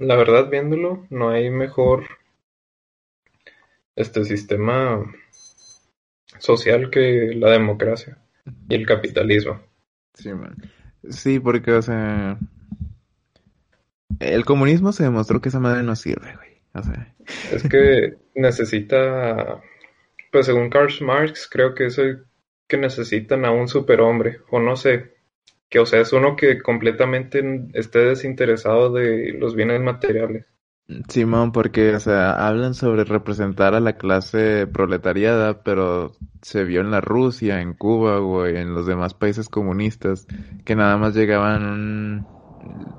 la verdad, viéndolo, no hay mejor, este sistema social que la democracia y el capitalismo. Sí, man. Sí, porque, o sea, el comunismo se demostró que esa madre no sirve, güey. O sea, <laughs> Es que necesita, pues según Karl Marx, creo que es el que necesitan a un superhombre, o no sé, que o sea, es uno que completamente esté desinteresado de los bienes materiales. Simón, porque, o sea, hablan sobre representar a la clase proletariada, pero se vio en la Rusia, en Cuba, güey, en los demás países comunistas, que nada más llegaban un...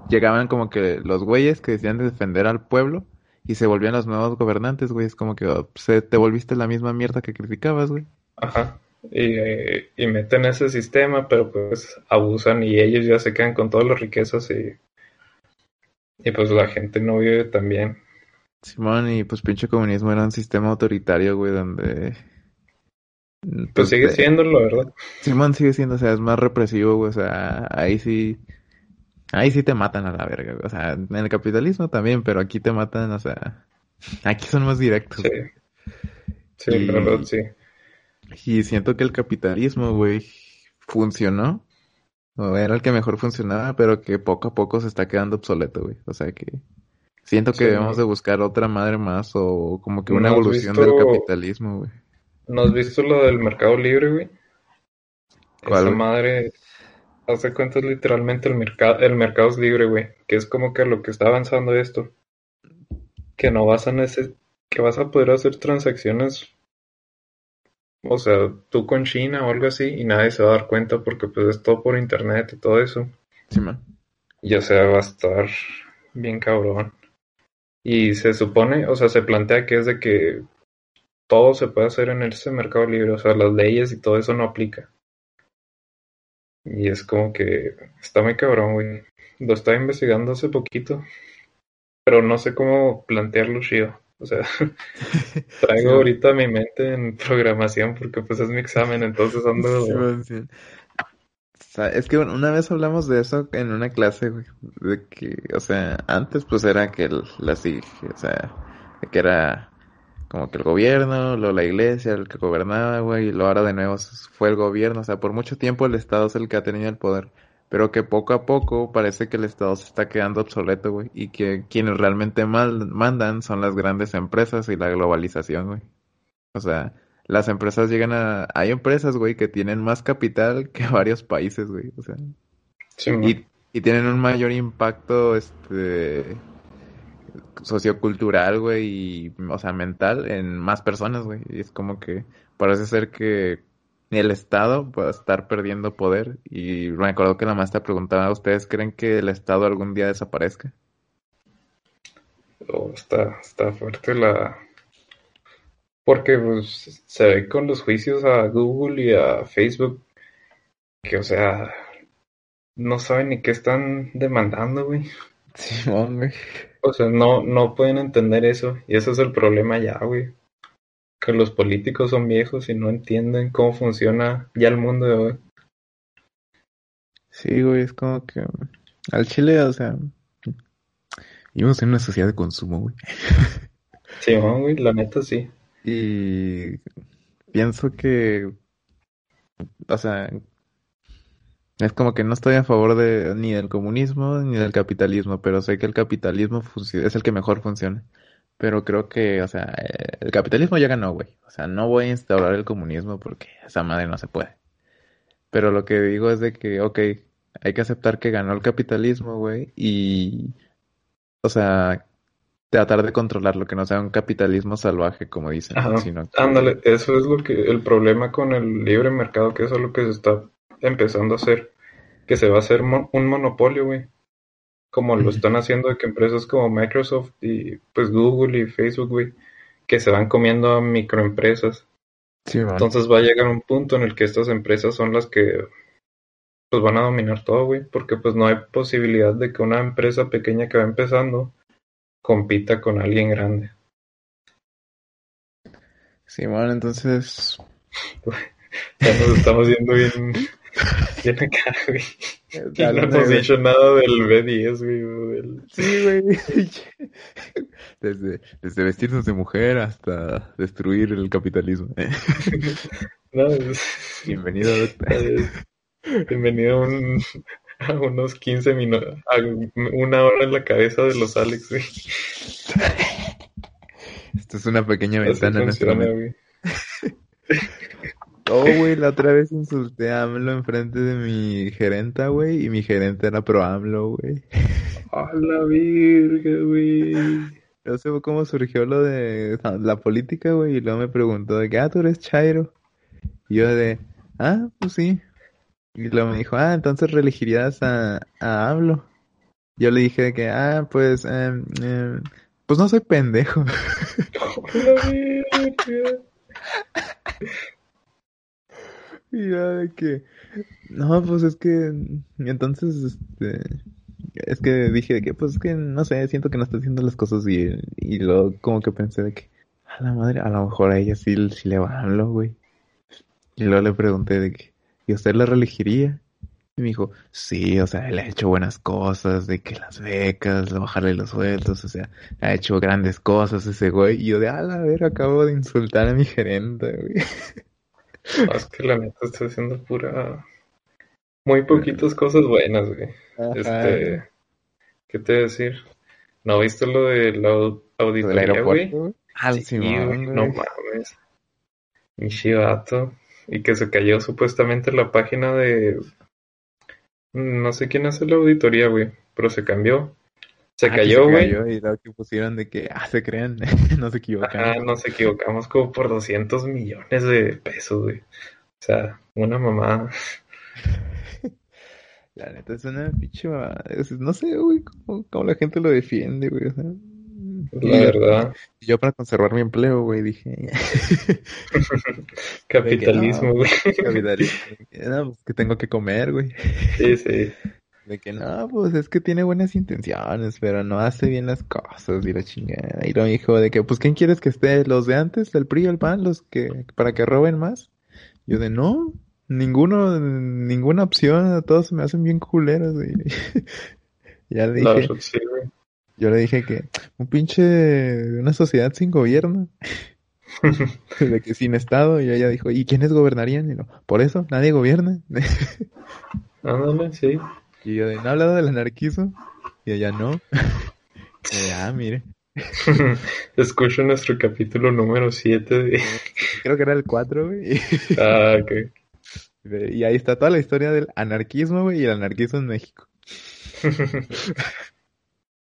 llegaban como que los güeyes que decían defender al pueblo y se volvían los nuevos gobernantes, güey, es como que oh, se te volviste la misma mierda que criticabas, güey. Ajá. Y, y meten ese sistema, pero pues abusan y ellos ya se quedan con todas las riquezas y Y pues la gente no vive tan bien. Simón, y pues pinche comunismo era un sistema autoritario, güey, donde... Pues, sigue siendo, la verdad. Simón sigue siendo, o sea, es más represivo, güey, o sea, ahí sí... Ahí sí te matan a la verga, güey. O sea, en el capitalismo también, pero aquí te matan, o sea... Aquí son más directos. Sí. Sí, verdad, sí. Y siento que el capitalismo, güey, funcionó. O era el que mejor funcionaba, pero que poco a poco se está quedando obsoleto, güey. O sea que siento que debemos de buscar otra madre más o como que una evolución del capitalismo, güey. ¿No has visto lo del mercado libre, güey? ¿Cuál, Esa madre hace cuentas literalmente el mercado el mercado es libre, güey, que es como que lo que está avanzando esto que no vas a neces que vas a poder hacer transacciones o sea, tú con China o algo así y nadie se va a dar cuenta porque pues es todo por internet y todo eso. Sí, man. Ya sea, va a estar bien cabrón. Y se supone, o sea, se plantea que es de que todo se puede hacer en ese mercado libre, o sea, las leyes y todo eso no aplica. Y es como que está muy cabrón, güey. Lo estaba investigando hace poquito, pero no sé cómo plantearlo chido. O sea, <laughs> traigo ahorita mi mente en programación porque pues es mi examen, entonces ando... es que una vez hablamos de eso en una clase, güey, de que, o sea, antes pues era que la SIG, o sea, que era como que el gobierno, luego la iglesia, el que gobernaba, güey, y lo ahora de nuevo fue el gobierno, o sea, por mucho tiempo el Estado es el que ha tenido el poder pero que poco a poco parece que el Estado se está quedando obsoleto, güey, y que quienes realmente mal, mandan son las grandes empresas y la globalización, güey. O sea, las empresas llegan a... Hay empresas, güey, que tienen más capital <laughs> que varios países, güey, o sea... y, y tienen un mayor impacto, este sociocultural, güey, y, o sea, mental en más personas, güey. Y es como que parece ser que el Estado pueda estar perdiendo poder. Y me acuerdo que la maestra preguntaba, ¿ustedes creen que el Estado algún día desaparezca? Oh, está, está fuerte la... Porque pues, se ve con los juicios a Google y a Facebook que, o sea, no saben ni qué están demandando, güey. <laughs> Sí, güey. O sea, no, no pueden entender eso. Y ese es el problema ya, güey que los políticos son viejos y no entienden cómo funciona ya el mundo de hoy. Sí, güey, es como que al Chile, o sea, vivimos en una sociedad de consumo, güey. <laughs> Sí, güey, la neta sí. Y pienso que, o sea, es como que no estoy a favor de ni del comunismo ni del capitalismo, pero sé que el capitalismo es el que mejor funciona. Pero creo que, o sea, el capitalismo ya ganó, güey. O sea, no voy a instaurar el comunismo porque esa madre no se puede. Pero lo que digo es de que, ok, hay que aceptar que ganó el capitalismo, güey. Y, o sea, tratar de controlarlo, que no sea un capitalismo salvaje, como dicen. Sino Ándale, eso es lo que, el problema con el libre mercado, que eso es lo que se está empezando a hacer. Que se va a hacer un monopolio, güey como lo están haciendo de que empresas como Microsoft y pues Google y Facebook, güey, que se van comiendo a microempresas. Entonces va a llegar un punto en el que estas empresas son las que pues van a dominar todo, güey, porque pues no hay posibilidad de que una empresa pequeña que va empezando compita con alguien grande. Sí, bueno, entonces <laughs> ya nos estamos yendo bien Bien acá, güey. <laughs> no hemos dicho nada del B10, güey. Sí, güey. <laughs> Desde, desde vestirnos de mujer hasta destruir el capitalismo. <laughs> no, Bienvenido, Bienvenido a, un, a unos 15 minutos, a una hora en la cabeza de los Alex, güey. Esto es una pequeña ventana en nuestra mente. Oh, güey, la otra vez insulté a AMLO enfrente de mi gerenta, güey, y mi gerente era pro AMLO, güey. A la virga, güey. No sé cómo surgió lo de la política, güey, y luego me preguntó de que, ah, tú eres Chairo. Y yo de, ah, pues sí. Y luego me dijo, ah, entonces reelegirías a, a AMLO. Yo le dije de que, ah, pues, eh, pues no soy pendejo. la virga. <laughs> Y ya de que, no, pues es que, entonces, este, es que dije de que, pues es que, no sé, siento que no está haciendo las cosas bien. Y luego como que pensé de que, a la madre, a lo mejor a ella sí, sí le va a güey. Y luego le pregunté de que, ¿y usted la reelegiría? Y me dijo, sí, o sea, él ha hecho buenas cosas, de que las becas, bajarle los sueldos, o sea, ha hecho grandes cosas ese güey. Y yo de, a la ver, acabo de insultar a mi gerente, güey. <laughs> <laughs> es que la neta está haciendo pura... Muy poquitas cosas buenas, güey. Este... ¿Qué te voy a decir? ¿No viste lo de la auditoría, güey? Ah, sí, güey, no mames. Mi chivato. Y que se cayó supuestamente la página de no sé quién hace la auditoría, güey, pero se cambió. Se ah, cayó, güey. Y lo que pusieron de que, ah, se crean, <laughs> no se equivocan. Ah, nos equivocamos como por 200 millones de pesos, güey. O sea, una mamada. <laughs> La neta es una pinche No sé, güey, cómo, cómo, la gente lo defiende, güey. O sea, la verdad. Yo para conservar mi empleo, güey, dije. <laughs> Capitalismo, güey. capitalismo. No, pues que tengo que comer, güey. Sí, sí. De que no, pues es que tiene buenas intenciones, pero no hace bien las cosas y la chingada. Y lo dijo de que, pues, ¿quién quieres que esté? ¿Los de antes, el PRI, el PAN, los que, para que roben más? Yo de no, ninguno, ninguna opción, todos me hacen bien culeros, güey. <laughs> ya le dije. Yo le dije que un pinche, una sociedad sin gobierno, <laughs> de que sin Estado, y ella dijo, ¿y quiénes gobernarían? Y no, por eso, nadie gobierna. <laughs> Ándale, sí. Y yo, ¿no ha hablado del anarquismo? Y ella, no. <laughs> y, ah, mire. <laughs> Escucho nuestro capítulo número 7 Creo que era el 4, güey. <laughs> ah, ok. Y ahí está toda la historia del anarquismo, güey, y el anarquismo en México.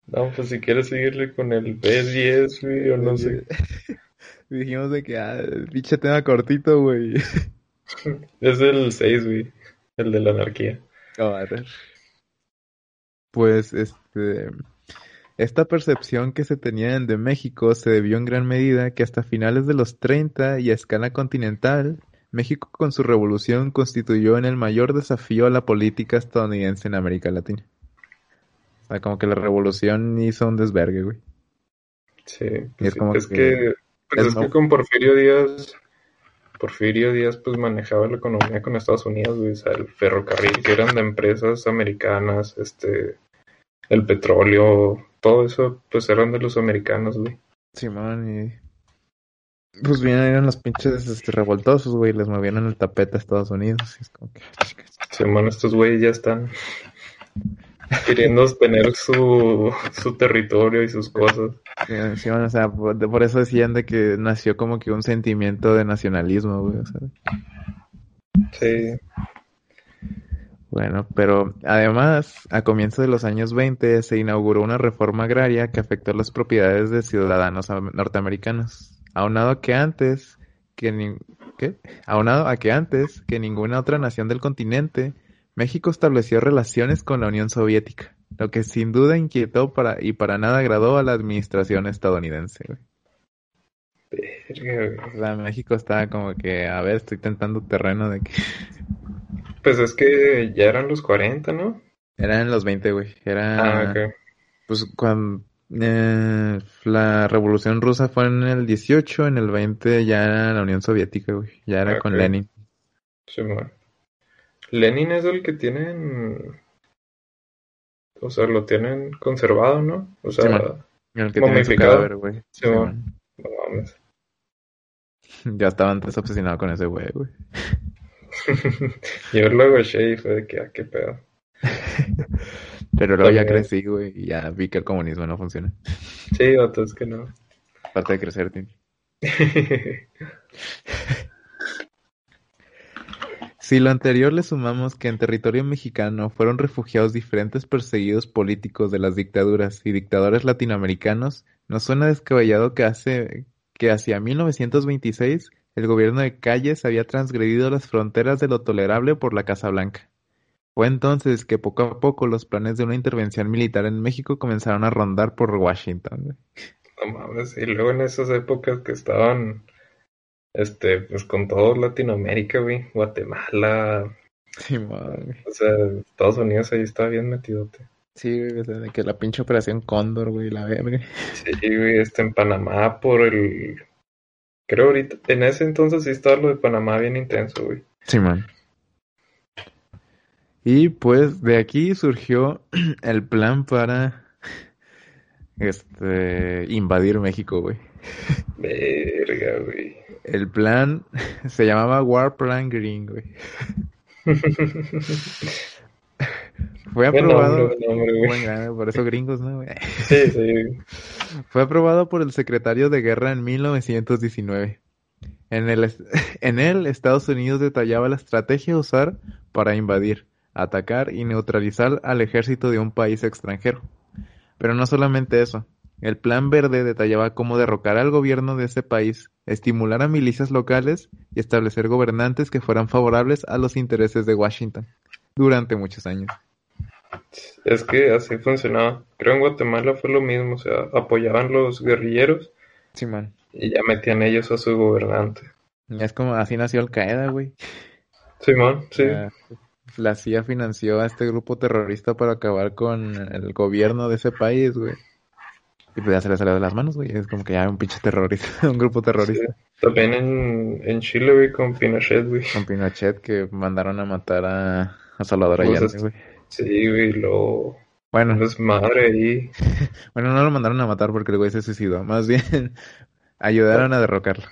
No, pues si quieres seguirle con el B10, güey, o no sé. Dijimos de que, ah, pinche tema cortito, güey. es el 6, güey. El de la anarquía. a ver. Pues, este... Esta percepción que se tenía de México se debió en gran medida que hasta finales de los 30 y a escala continental, México con su revolución constituyó en el mayor desafío a la política estadounidense en América Latina. O sea, como que la revolución hizo un desvergue, güey. Sí, es, como que, que, pues es, que con Porfirio Díaz, Porfirio Díaz pues manejaba la economía con Estados Unidos, güey, o sea, el ferrocarril, que eran de empresas americanas, este, el petróleo, todo eso, pues eran de los americanos, güey. Sí, man, y... Pues bien, eran los pinches este, revoltosos, güey, les movían el tapete a Estados Unidos. Y es como que... Sí, man, estos güeyes ya están queriendo tener su, su territorio y sus cosas. Sí, o sea, por, eso decían de que nació como que un sentimiento de nacionalismo, güey. Sí. Bueno, pero además, a comienzos de los años 20 se inauguró una reforma agraria que afectó las propiedades de ciudadanos norteamericanos. Aunado a que antes, que ¿qué? Aunado a que antes que ninguna otra nación del continente México estableció relaciones con la Unión Soviética, lo que sin duda inquietó para, y para nada agradó a la administración estadounidense. México estaba como que, a ver, estoy tentando terreno de que... <laughs> Pues es que ya eran los 40, ¿no? Eran los 20, güey. Era... Ah, Pues cuando... Eh, la revolución rusa fue en el 18, en el 20 ya era la Unión Soviética, güey. Ya era con Lenin. Sí, bueno. Lenin es el que tienen. O sea, lo tienen conservado, ¿no? O sea, el que momificado. güey. Sí, no mames. <laughs> Ya estaba antes obsesionado con ese güey, güey. <laughs> Yo luego y fue de que, ah, qué pedo. <laughs> Pero luego ya crecí, güey, y ya vi que el comunismo no funciona. Sí, otro es que no. Falta de crecer, tío. Si lo anterior le sumamos que en territorio mexicano fueron refugiados diferentes perseguidos políticos de las dictaduras y dictadores latinoamericanos, nos suena descabellado que, hace, que hacia 1926 el gobierno de Calles había transgredido las fronteras de lo tolerable por la Casa Blanca. Fue entonces que poco a poco los planes de una intervención militar en México comenzaron a rondar por Washington. No mames, y luego en esas épocas que estaban este, pues con todo Latinoamérica, güey. Guatemala. Sí, madre. O sea, Estados Unidos ahí está bien metidote. Sí, de que la pinche operación Cóndor, güey, la verga. Sí, güey, está en Panamá por el... Creo ahorita, en ese entonces sí estaba lo de Panamá bien intenso, güey. Sí, man. Y pues de aquí surgió <clears throat> el plan para este invadir México, güey. Verga, güey. El plan <laughs> se llamaba War Plan Green, güey. <laughs> Fue aprobado. por eso gringos, ¿no? Güey? Sí, sí. <laughs> Fue aprobado por el secretario de guerra en 1919. En, el, en él, Estados Unidos detallaba la estrategia a usar para invadir, atacar y neutralizar al ejército de un país extranjero. Pero no solamente eso. El Plan Verde detallaba cómo derrocar al gobierno de ese país, estimular a milicias locales y establecer gobernantes que fueran favorables a los intereses de Washington durante muchos años. Es que así funcionaba. Creo en Guatemala fue lo mismo, o sea, apoyaban los guerrilleros sí, man. y ya metían ellos a su gobernante. Es como así nació Al Qaeda, güey. Simón, sí. la CIA financió a este grupo terrorista para acabar con el gobierno de ese país, güey. Y pues ya se le salió de las manos, güey. Es como que ya un pinche terrorista, <laughs> un grupo terrorista. También en, en Chile, güey, con Pinochet, güey. Con Pinochet, que mandaron a matar a, a Salvador pues Allende, güey. Sí, güey, lo... Bueno. Es madre ahí. <laughs> bueno, no lo mandaron a matar porque el güey se suicidó. Más bien, <laughs> ayudaron a derrocarlo.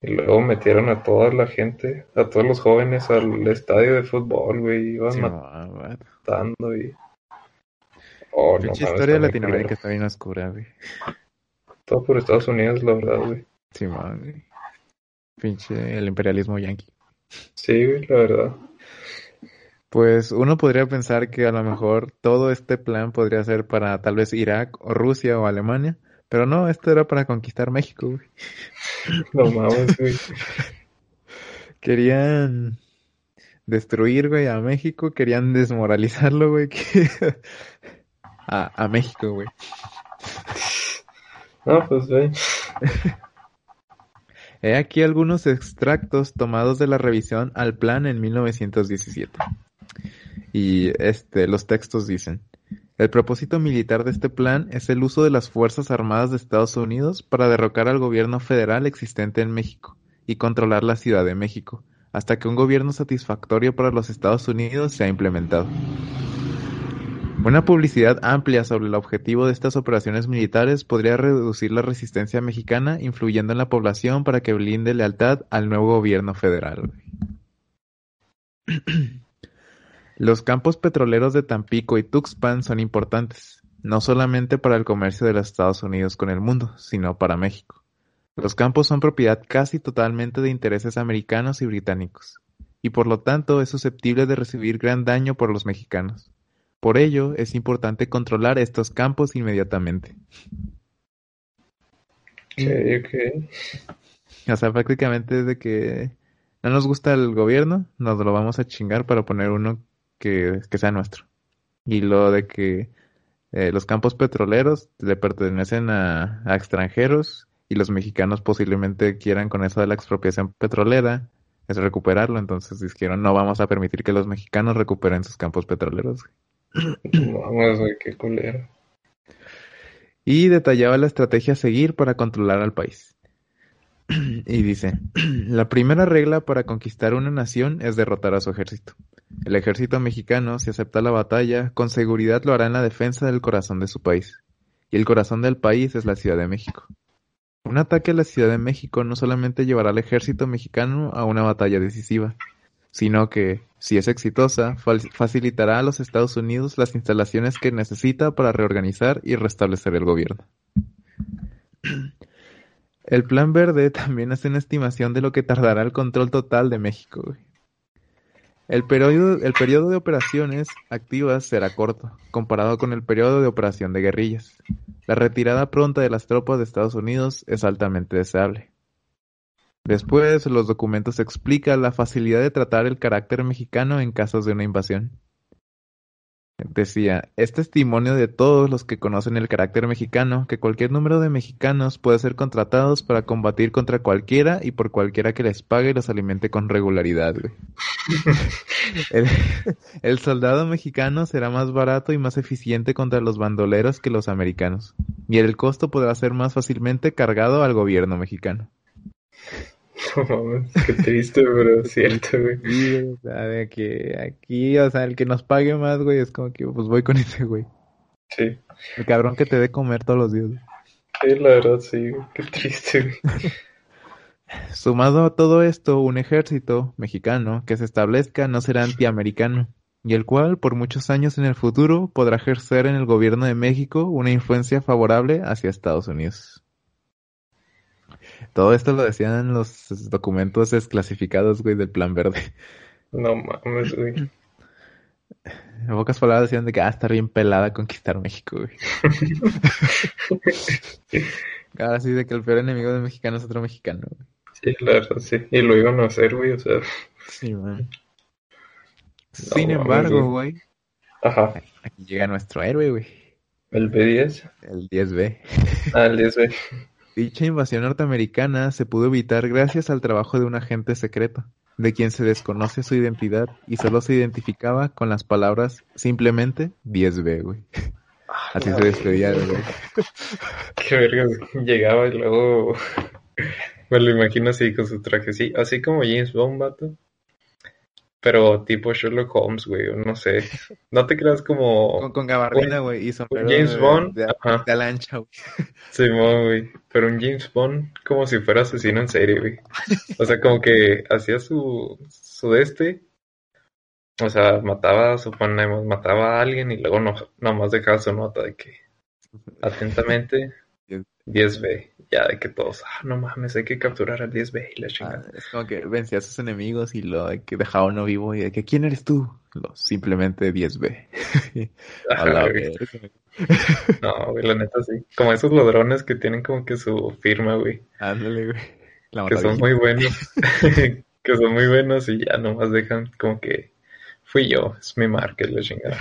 Y luego metieron a toda la gente, a todos los jóvenes al estadio de fútbol, güey. Iban matando y... Oh, no, historia de Latinoamérica está bien oscura, güey. Todo por Estados Unidos, la verdad, güey. Sí, man, güey. Pinche el imperialismo yanqui. Sí, güey, la verdad. Pues uno podría pensar que a lo mejor todo este plan podría ser para tal vez Irak o Rusia o Alemania, pero no, esto era para conquistar México, güey. No mames, güey. <laughs> Querían destruir, güey, a México, querían desmoralizarlo, güey. <laughs> a, México, güey. <laughs> No, pues ve. He aquí algunos extractos tomados de la revisión al plan en 1917. Y este, los textos dicen, el propósito militar de este plan es el uso de las Fuerzas Armadas de Estados Unidos para derrocar al gobierno federal existente en México y controlar la Ciudad de México, hasta que un gobierno satisfactorio para los Estados Unidos sea implementado. Una publicidad amplia sobre el objetivo de estas operaciones militares podría reducir la resistencia mexicana, influyendo en la población para que blinde lealtad al nuevo gobierno federal. <clears throat> Los campos petroleros de Tampico y Tuxpan son importantes, no solamente para el comercio de los Estados Unidos con el mundo, sino para México. Los campos son propiedad casi totalmente de intereses americanos y británicos, y por lo tanto es susceptible de recibir gran daño por los mexicanos. Por ello, es importante controlar estos campos inmediatamente. Okay, okay. O sea, prácticamente es de que no nos gusta el gobierno, nos lo vamos a chingar para poner uno que, sea nuestro. Y lo de que eh, los campos petroleros le pertenecen a, extranjeros y los mexicanos posiblemente quieran con eso de la expropiación petrolera es recuperarlo, entonces dijeron no vamos a permitir que los mexicanos recuperen sus campos petroleros. Y detallaba la estrategia a seguir para controlar al país. <clears throat> y dice, <clears throat> la primera regla para conquistar una nación es derrotar a su ejército. El ejército mexicano, si acepta la batalla, con seguridad lo hará en la defensa del corazón de su país. Y el corazón del país es la Ciudad de México. Un ataque a la Ciudad de México no solamente llevará al ejército mexicano a una batalla decisiva, sino que, si es exitosa, facilitará a los Estados Unidos las instalaciones que necesita para reorganizar y restablecer el gobierno. <clears throat> El Plan Verde también hace una estimación de lo que tardará el control total de México. El periodo, el periodo de operaciones activas será corto, comparado con el periodo de operación de guerrillas. La retirada pronta de las tropas de Estados Unidos es altamente deseable. Después, los documentos explican la facilidad de tratar el carácter mexicano en casos de una invasión. Decía, es testimonio de todos los que conocen el carácter mexicano que cualquier número de mexicanos puede ser contratados para combatir contra cualquiera y por cualquiera que les pague y los alimente con regularidad, güey. <laughs> el, el soldado mexicano será más barato y más eficiente contra los bandoleros que los americanos, y el costo podrá ser más fácilmente cargado al gobierno mexicano. <laughs> No mames, qué triste, pero es cierto, güey. Sí, o sea, de que aquí, o sea, el que nos pague más, güey, es como que pues voy con ese, güey. Sí, El cabrón que te dé comer todos los días. sí, la verdad, sí, güey, qué triste, güey. <laughs> Sumado a todo esto, un ejército mexicano que se establezca no será antiamericano, y el cual, por muchos años en el futuro, podrá ejercer en el gobierno de México una influencia favorable hacia Estados Unidos. Todo esto lo decían en los documentos desclasificados, güey, del Plan Verde. No mames, güey. En pocas palabras decían de que, ah, está bien pelada conquistar México, güey. <laughs> Ahora sí, de que el peor enemigo de mexicano es otro mexicano, güey. Sí, la verdad, sí. Y lo iban a hacer, güey, o sea. Sí, man. No Sin mames, embargo, güey, Ajá. aquí llega nuestro héroe, güey, El B10. el 10B. Ah, el 10B. Dicha invasión norteamericana se pudo evitar gracias al trabajo de un agente secreto, de quien se desconoce su identidad y solo se identificaba con las palabras simplemente 10B, güey. Así se despedía, güey. <laughs> Qué verga, llegaba y luego <laughs> me lo imagino así con su traje, sí, así como James Bond, vato. Pero tipo Sherlock Holmes, güey, no sé. No te creas como Con, con gabardina, güey, y sombrero James Bond, de, ajá. de lancha, güey. <laughs> Simón, güey. Pero un James Bond como si fuera asesino en serie, güey. O sea, como que hacía su, su de este. O sea, mataba, suponemos, mataba a alguien y luego no, nomás dejaba su nota de que atentamente 10B. Ya de que todos, ah, no mames, hay que capturar al 10B y la Ah, chingada. es como que vencía a sus enemigos y lo que dejaba uno vivo y de que ¿quién eres tú? Lo, simplemente 10B. <laughs> A Ajá, la güey. verga. No, güey, la neta sí. Como esos ladrones que tienen como que su firma, güey. Ándale, güey. La Que son muy buenos. <laughs> que son muy buenos y ya nomás dejan como que fui yo, es mi marca, y la chingada.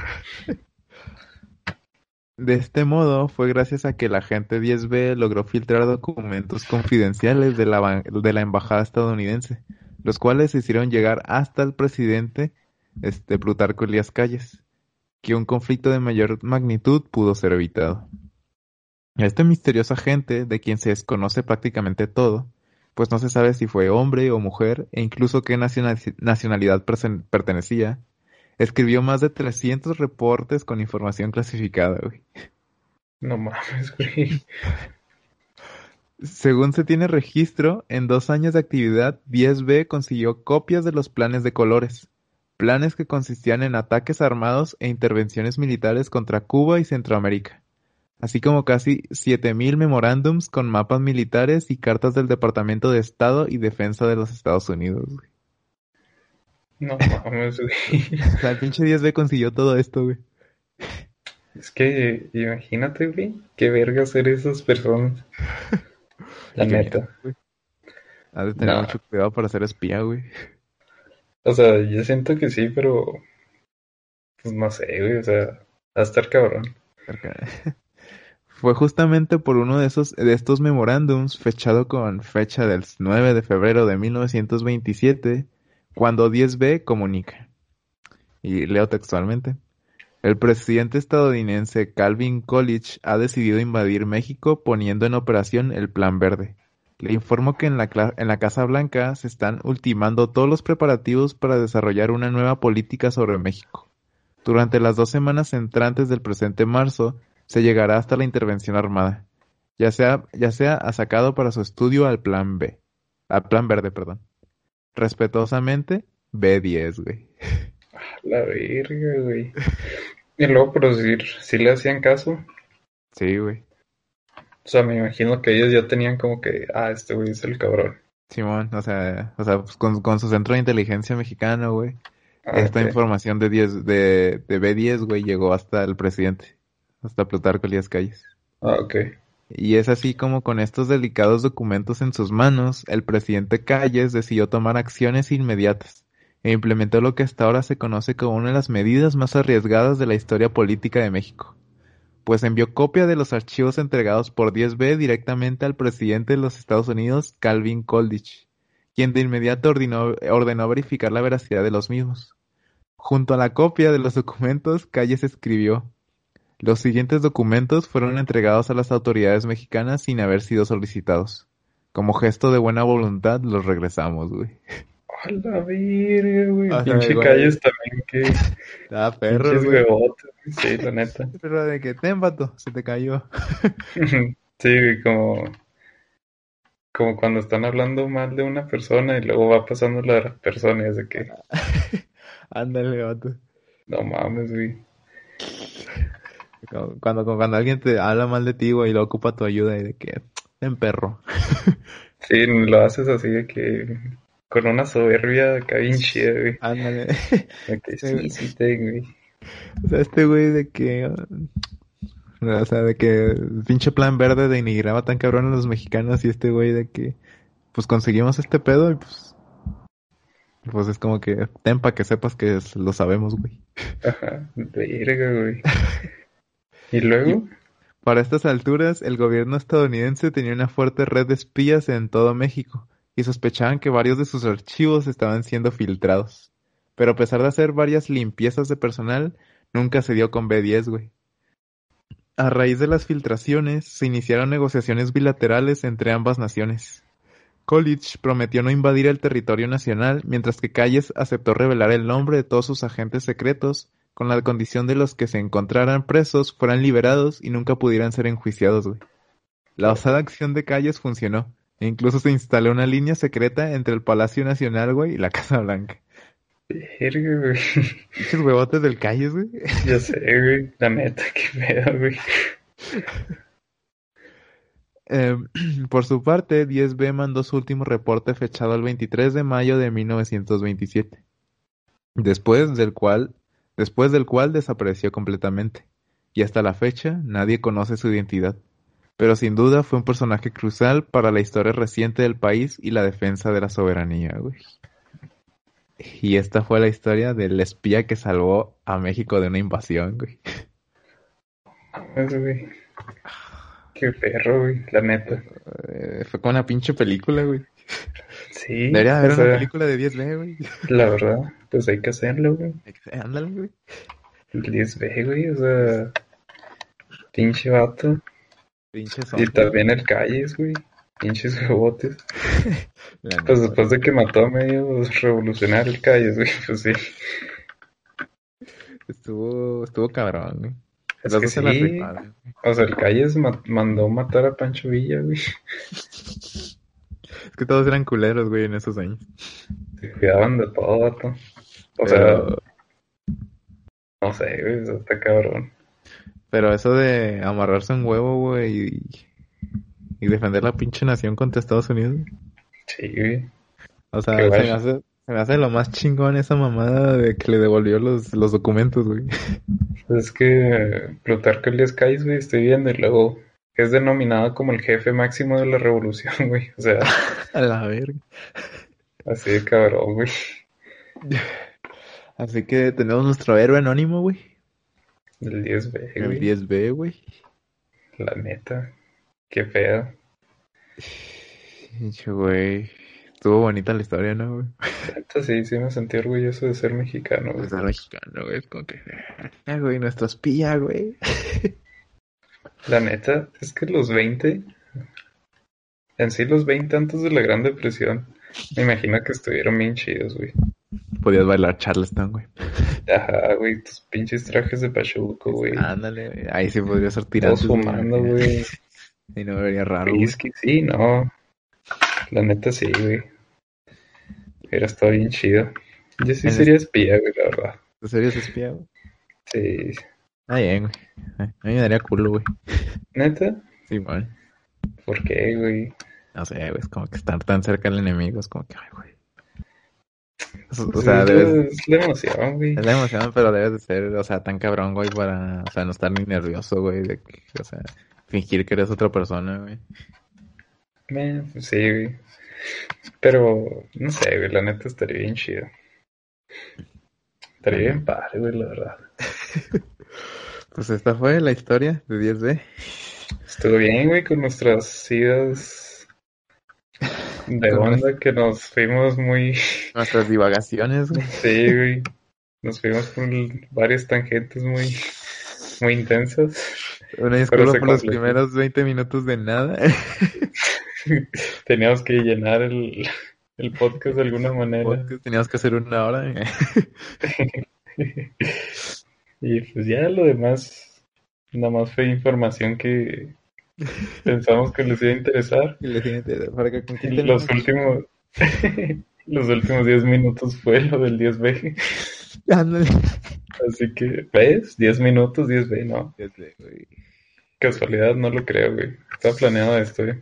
De este modo, fue gracias a que el agente 10B logró filtrar documentos confidenciales de la, embajada estadounidense, los cuales se hicieron llegar hasta el presidente este, Plutarco Elías Calles, que un conflicto de mayor magnitud pudo ser evitado. Este misterioso agente, de quien se desconoce prácticamente todo, pues no se sabe si fue hombre o mujer e incluso qué nacional- nacionalidad pertenecía, escribió más de 300 reportes con información clasificada, güey. No mames, güey. Según se tiene registro, en dos años de actividad, 10B consiguió copias de los planes de colores, planes que consistían en ataques armados e intervenciones militares contra Cuba y Centroamérica, así como casi 7.000 memorándums con mapas militares y cartas del Departamento de Estado y Defensa de los Estados Unidos. güey. No <laughs> mames, güey. O sea, el pinche 10B consiguió todo esto, güey. Es que imagínate, güey, qué verga ser esas personas. La neta. miedo. Has de tener No. mucho cuidado para ser espía, güey. O sea, yo siento que sí, pero pues no sé, güey, o sea, va a estar cabrón. Cerca. <laughs> Fue justamente por uno de esos de estos memorándums fechado con fecha del 9 de febrero de 1927 cuando 10B comunica. Y leo textualmente. El presidente estadounidense Calvin Coolidge ha decidido invadir México poniendo en operación el Plan Verde. Le informo que en la, Casa Blanca se están ultimando todos los preparativos para desarrollar una nueva política sobre México. Durante las dos semanas entrantes del presente marzo, se llegará hasta la intervención armada, ya sea, ya sea sacado para su estudio al plan B, al plan verde, perdón. Respetuosamente, B10, güey. La verga, güey. Y luego, pero si, si le hacían caso, Sí, güey. o sea, me imagino que ellos ya tenían como que, ah, este güey es el cabrón. Simón, o sea, o sea, pues, con, con su centro de inteligencia mexicano, güey. Ah, Esta información de 10, de, de B10, güey, llegó hasta el presidente, hasta Plutarco Elías Calles. Ah, ok. Y es así como con estos delicados documentos en sus manos, el presidente Calles decidió tomar acciones inmediatas, e implementó lo que hasta ahora se conoce como una de las medidas más arriesgadas de la historia política de México, pues envió copia de los archivos entregados por 10B directamente al presidente de los Estados Unidos, Calvin Coolidge, quien de inmediato ordenó, ordenó verificar la veracidad de los mismos. Junto a la copia de los documentos, Calles escribió, los siguientes documentos fueron entregados a las autoridades mexicanas sin haber sido solicitados. Como gesto de buena voluntad, los regresamos, güey. A la verga, güey. O sea, Pinche güey. calles también que. <laughs> Ah, perro, Pinches güey. huevotes, Sí, la neta. <laughs> Pero de que, ten, vato, se te cayó. <laughs> Sí, güey, como. Como cuando están hablando mal de una persona y luego va pasando la persona y es de que. Ándale, vato. No mames, güey. Cuando, cuando, alguien te habla mal de ti, güey, y lo ocupa tu ayuda y de que, ten, perro. <laughs> Sí, lo haces así de que. Con una soberbia acá bien chida, güey. Ándale. <laughs> De que Sí, sí, güey. O sea, este güey de que... O sea, de que pinche plan verde denigraba tan cabrón a los mexicanos y este güey de que... Pues conseguimos este pedo y pues... Pues es como que... Ten pa' que sepas que es- lo sabemos, güey. Ajá, verga, güey. <laughs> ¿Y luego? Para estas alturas, el gobierno estadounidense tenía una fuerte red de espías en todo México y sospechaban que varios de sus archivos estaban siendo filtrados. Pero a pesar de hacer varias limpiezas de personal, nunca se dio con B10, güey. A raíz de las filtraciones, se iniciaron negociaciones bilaterales entre ambas naciones. Coolidge prometió no invadir el territorio nacional, mientras que Calles aceptó revelar el nombre de todos sus agentes secretos, con la condición de los que se encontraran presos fueran liberados y nunca pudieran ser enjuiciados, güey. La osada acción de Calles funcionó, e incluso se instaló una línea secreta entre el Palacio Nacional, güey, y la Casa Blanca. Verga, güey. Pinches huevotes del Calles, güey. <laughs> Ya sé, güey. La neta, qué pedo, güey. Eh, <clears throat> por su parte, 10B mandó su último reporte fechado el 23 de mayo de 1927, después del cual, después del cual desapareció completamente, y hasta la fecha nadie conoce su identidad. Pero sin duda fue un personaje crucial para la historia reciente del país y la defensa de la soberanía, güey. Y esta fue la historia del espía que salvó a México de una invasión, güey. Qué perro, güey. La neta. Eh, fue como una pinche película, güey. Sí. Debería haber o una película de 10B, güey. La verdad, pues hay que hacerlo, güey. Ándale, güey. El 10B, güey. O sea, pinche vato. Pinche Y también el calles, güey. Pinches huevotes. <laughs> La Pues después de que mató a medio revolucionario el calles, güey. Pues sí. Estuvo, estuvo cabrón, güey. Es que sí. rifaron. O sea, el calles ma- mandó matar a Pancho Villa, güey. Es que todos eran culeros, güey, en esos años. Se cuidaban de todo, vato. O sea, no sé, güey. Eso está cabrón. pero eso de amarrarse un huevo, güey, y, y defender la pinche nación contra Estados Unidos. Sí, güey. O sea, se me hace, se me hace lo más chingón esa mamada de que le devolvió los, los documentos, güey. Es que Plutarco Elías Calles, güey, estoy viendo y luego es denominado como el jefe máximo de la revolución, <laughs> güey. O sea, <laughs> A la verga. así de cabrón, güey. <laughs> Así que tenemos nuestro héroe anónimo, güey. El 10B, El güey. 10B, güey. La neta. Qué feo. Pinche güey. Estuvo bonita la historia, ¿no, güey? Sí, sí me sentí orgulloso de ser mexicano, güey. De ser mexicano, güey. Es como que. Ah, güey, nuestro espía, güey. <laughs> La neta, es que los 20, en sí los 20 antes de la Gran Depresión, me imagino que estuvieron bien chidos, güey. Podías bailar Charleston, güey. Ajá, güey, tus pinches trajes de pachuco, güey. Ándale, güey. Ahí sí podría ser güey. fumando, <laughs> güey. Y no me vería raro, güey. Whisky, sí, no. La neta, sí, güey. Hubiera estado bien chido. Yo sí sería espía, güey, la verdad. ¿En serio es espía, güey? Sí. Ah, bien, güey. A mí me daría culo, güey. ¿Neta? Sí, güey. ¿Por qué, güey? No sé, güey. Es como que estar tan cerca del enemigo. Es como que, ay, güey. O o sea, es, debes, la, es la emoción, güey. Es la emoción, pero debes de ser, o sea, tan cabrón, güey, para, o sea, no estar ni nervioso, güey, de que, o sea, fingir que eres otra persona, güey. Pues sí, güey. Pero, no sé, güey, la neta estaría bien chido. Estaría bien padre, güey, la verdad. <laughs> Pues esta fue la historia de 10B. Estuvo bien, güey, con nuestras idas de Con onda que nos fuimos muy... <laughs> Nuestras divagaciones, güey. Sí, güey. Nos fuimos por varias tangentes muy, muy intensas. Una disculpa por los primeros 20 minutos de nada. <laughs> Teníamos que llenar el, el podcast de alguna manera. Podcast, Teníamos que hacer una hora. <laughs> Y pues ya lo demás, nada más fue información que <laughs> pensamos que les iba a interesar. Y le dije, ¿para qué con Y quién <laughs> los últimos, los últimos 10 minutos fue lo del 10B. <laughs> Ándale. Así que, ¿ves? 10 minutos, 10B, no. Ya sé, güey. Casualidad, no lo creo, güey. Estaba planeado esto, güey.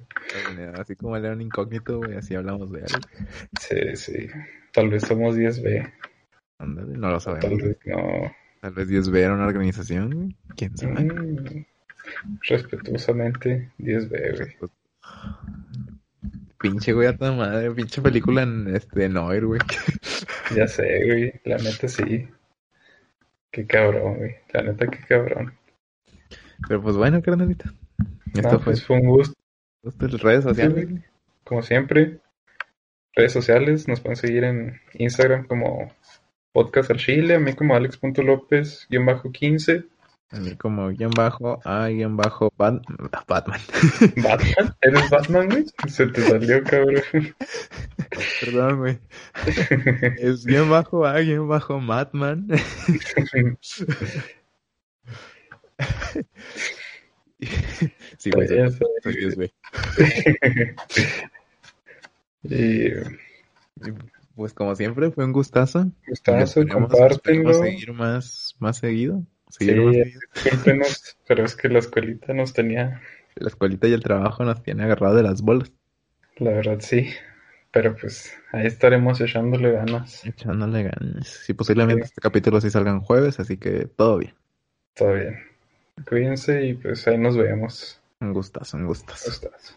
Así como era un incógnito, güey, así hablamos de algo. Sí, sí. Tal vez somos 10B. Ándale, no lo Tal sabemos. vez no. Tal vez 10B era una organización. ¿Quién sabe? Mm, respetuosamente, 10B, güey. Pinche güey a toda madre, pinche película en este Noir, güey. <laughs> Ya sé, güey. La neta sí. Qué cabrón, güey. La neta, qué cabrón. Pero pues bueno, carnalita. Esto No, fue pues fue un gusto, redes sociales. Sí, como siempre. Redes sociales, nos pueden seguir en Instagram como Podcast al Chile, a mí como Alex.López-15. A mí como guion bajo, a guion bajo Bat- <laughs> Batman. Batman, ¿eres Batman, güey? Se te salió, cabrón. <laughs> Perdón, güey. Es guion bajo, a guion bajo Batman. <laughs> Sí, güey. Soy-. Y Pues como siempre, fue un gustazo. gustazo, esperemos seguir más, más seguido. Sí, discúlpenos, pero es que la escuelita nos tenía, La escuelita y el trabajo nos tiene agarrado de las bolas. la verdad sí. Pero pues ahí estaremos echándole ganas. Echándole ganas. Sí, posiblemente Sí. este capítulo sí salga en jueves, así que todo bien. Todo bien. Cuídense y pues ahí nos vemos. Un gustazo, un gustazo. Gustazo.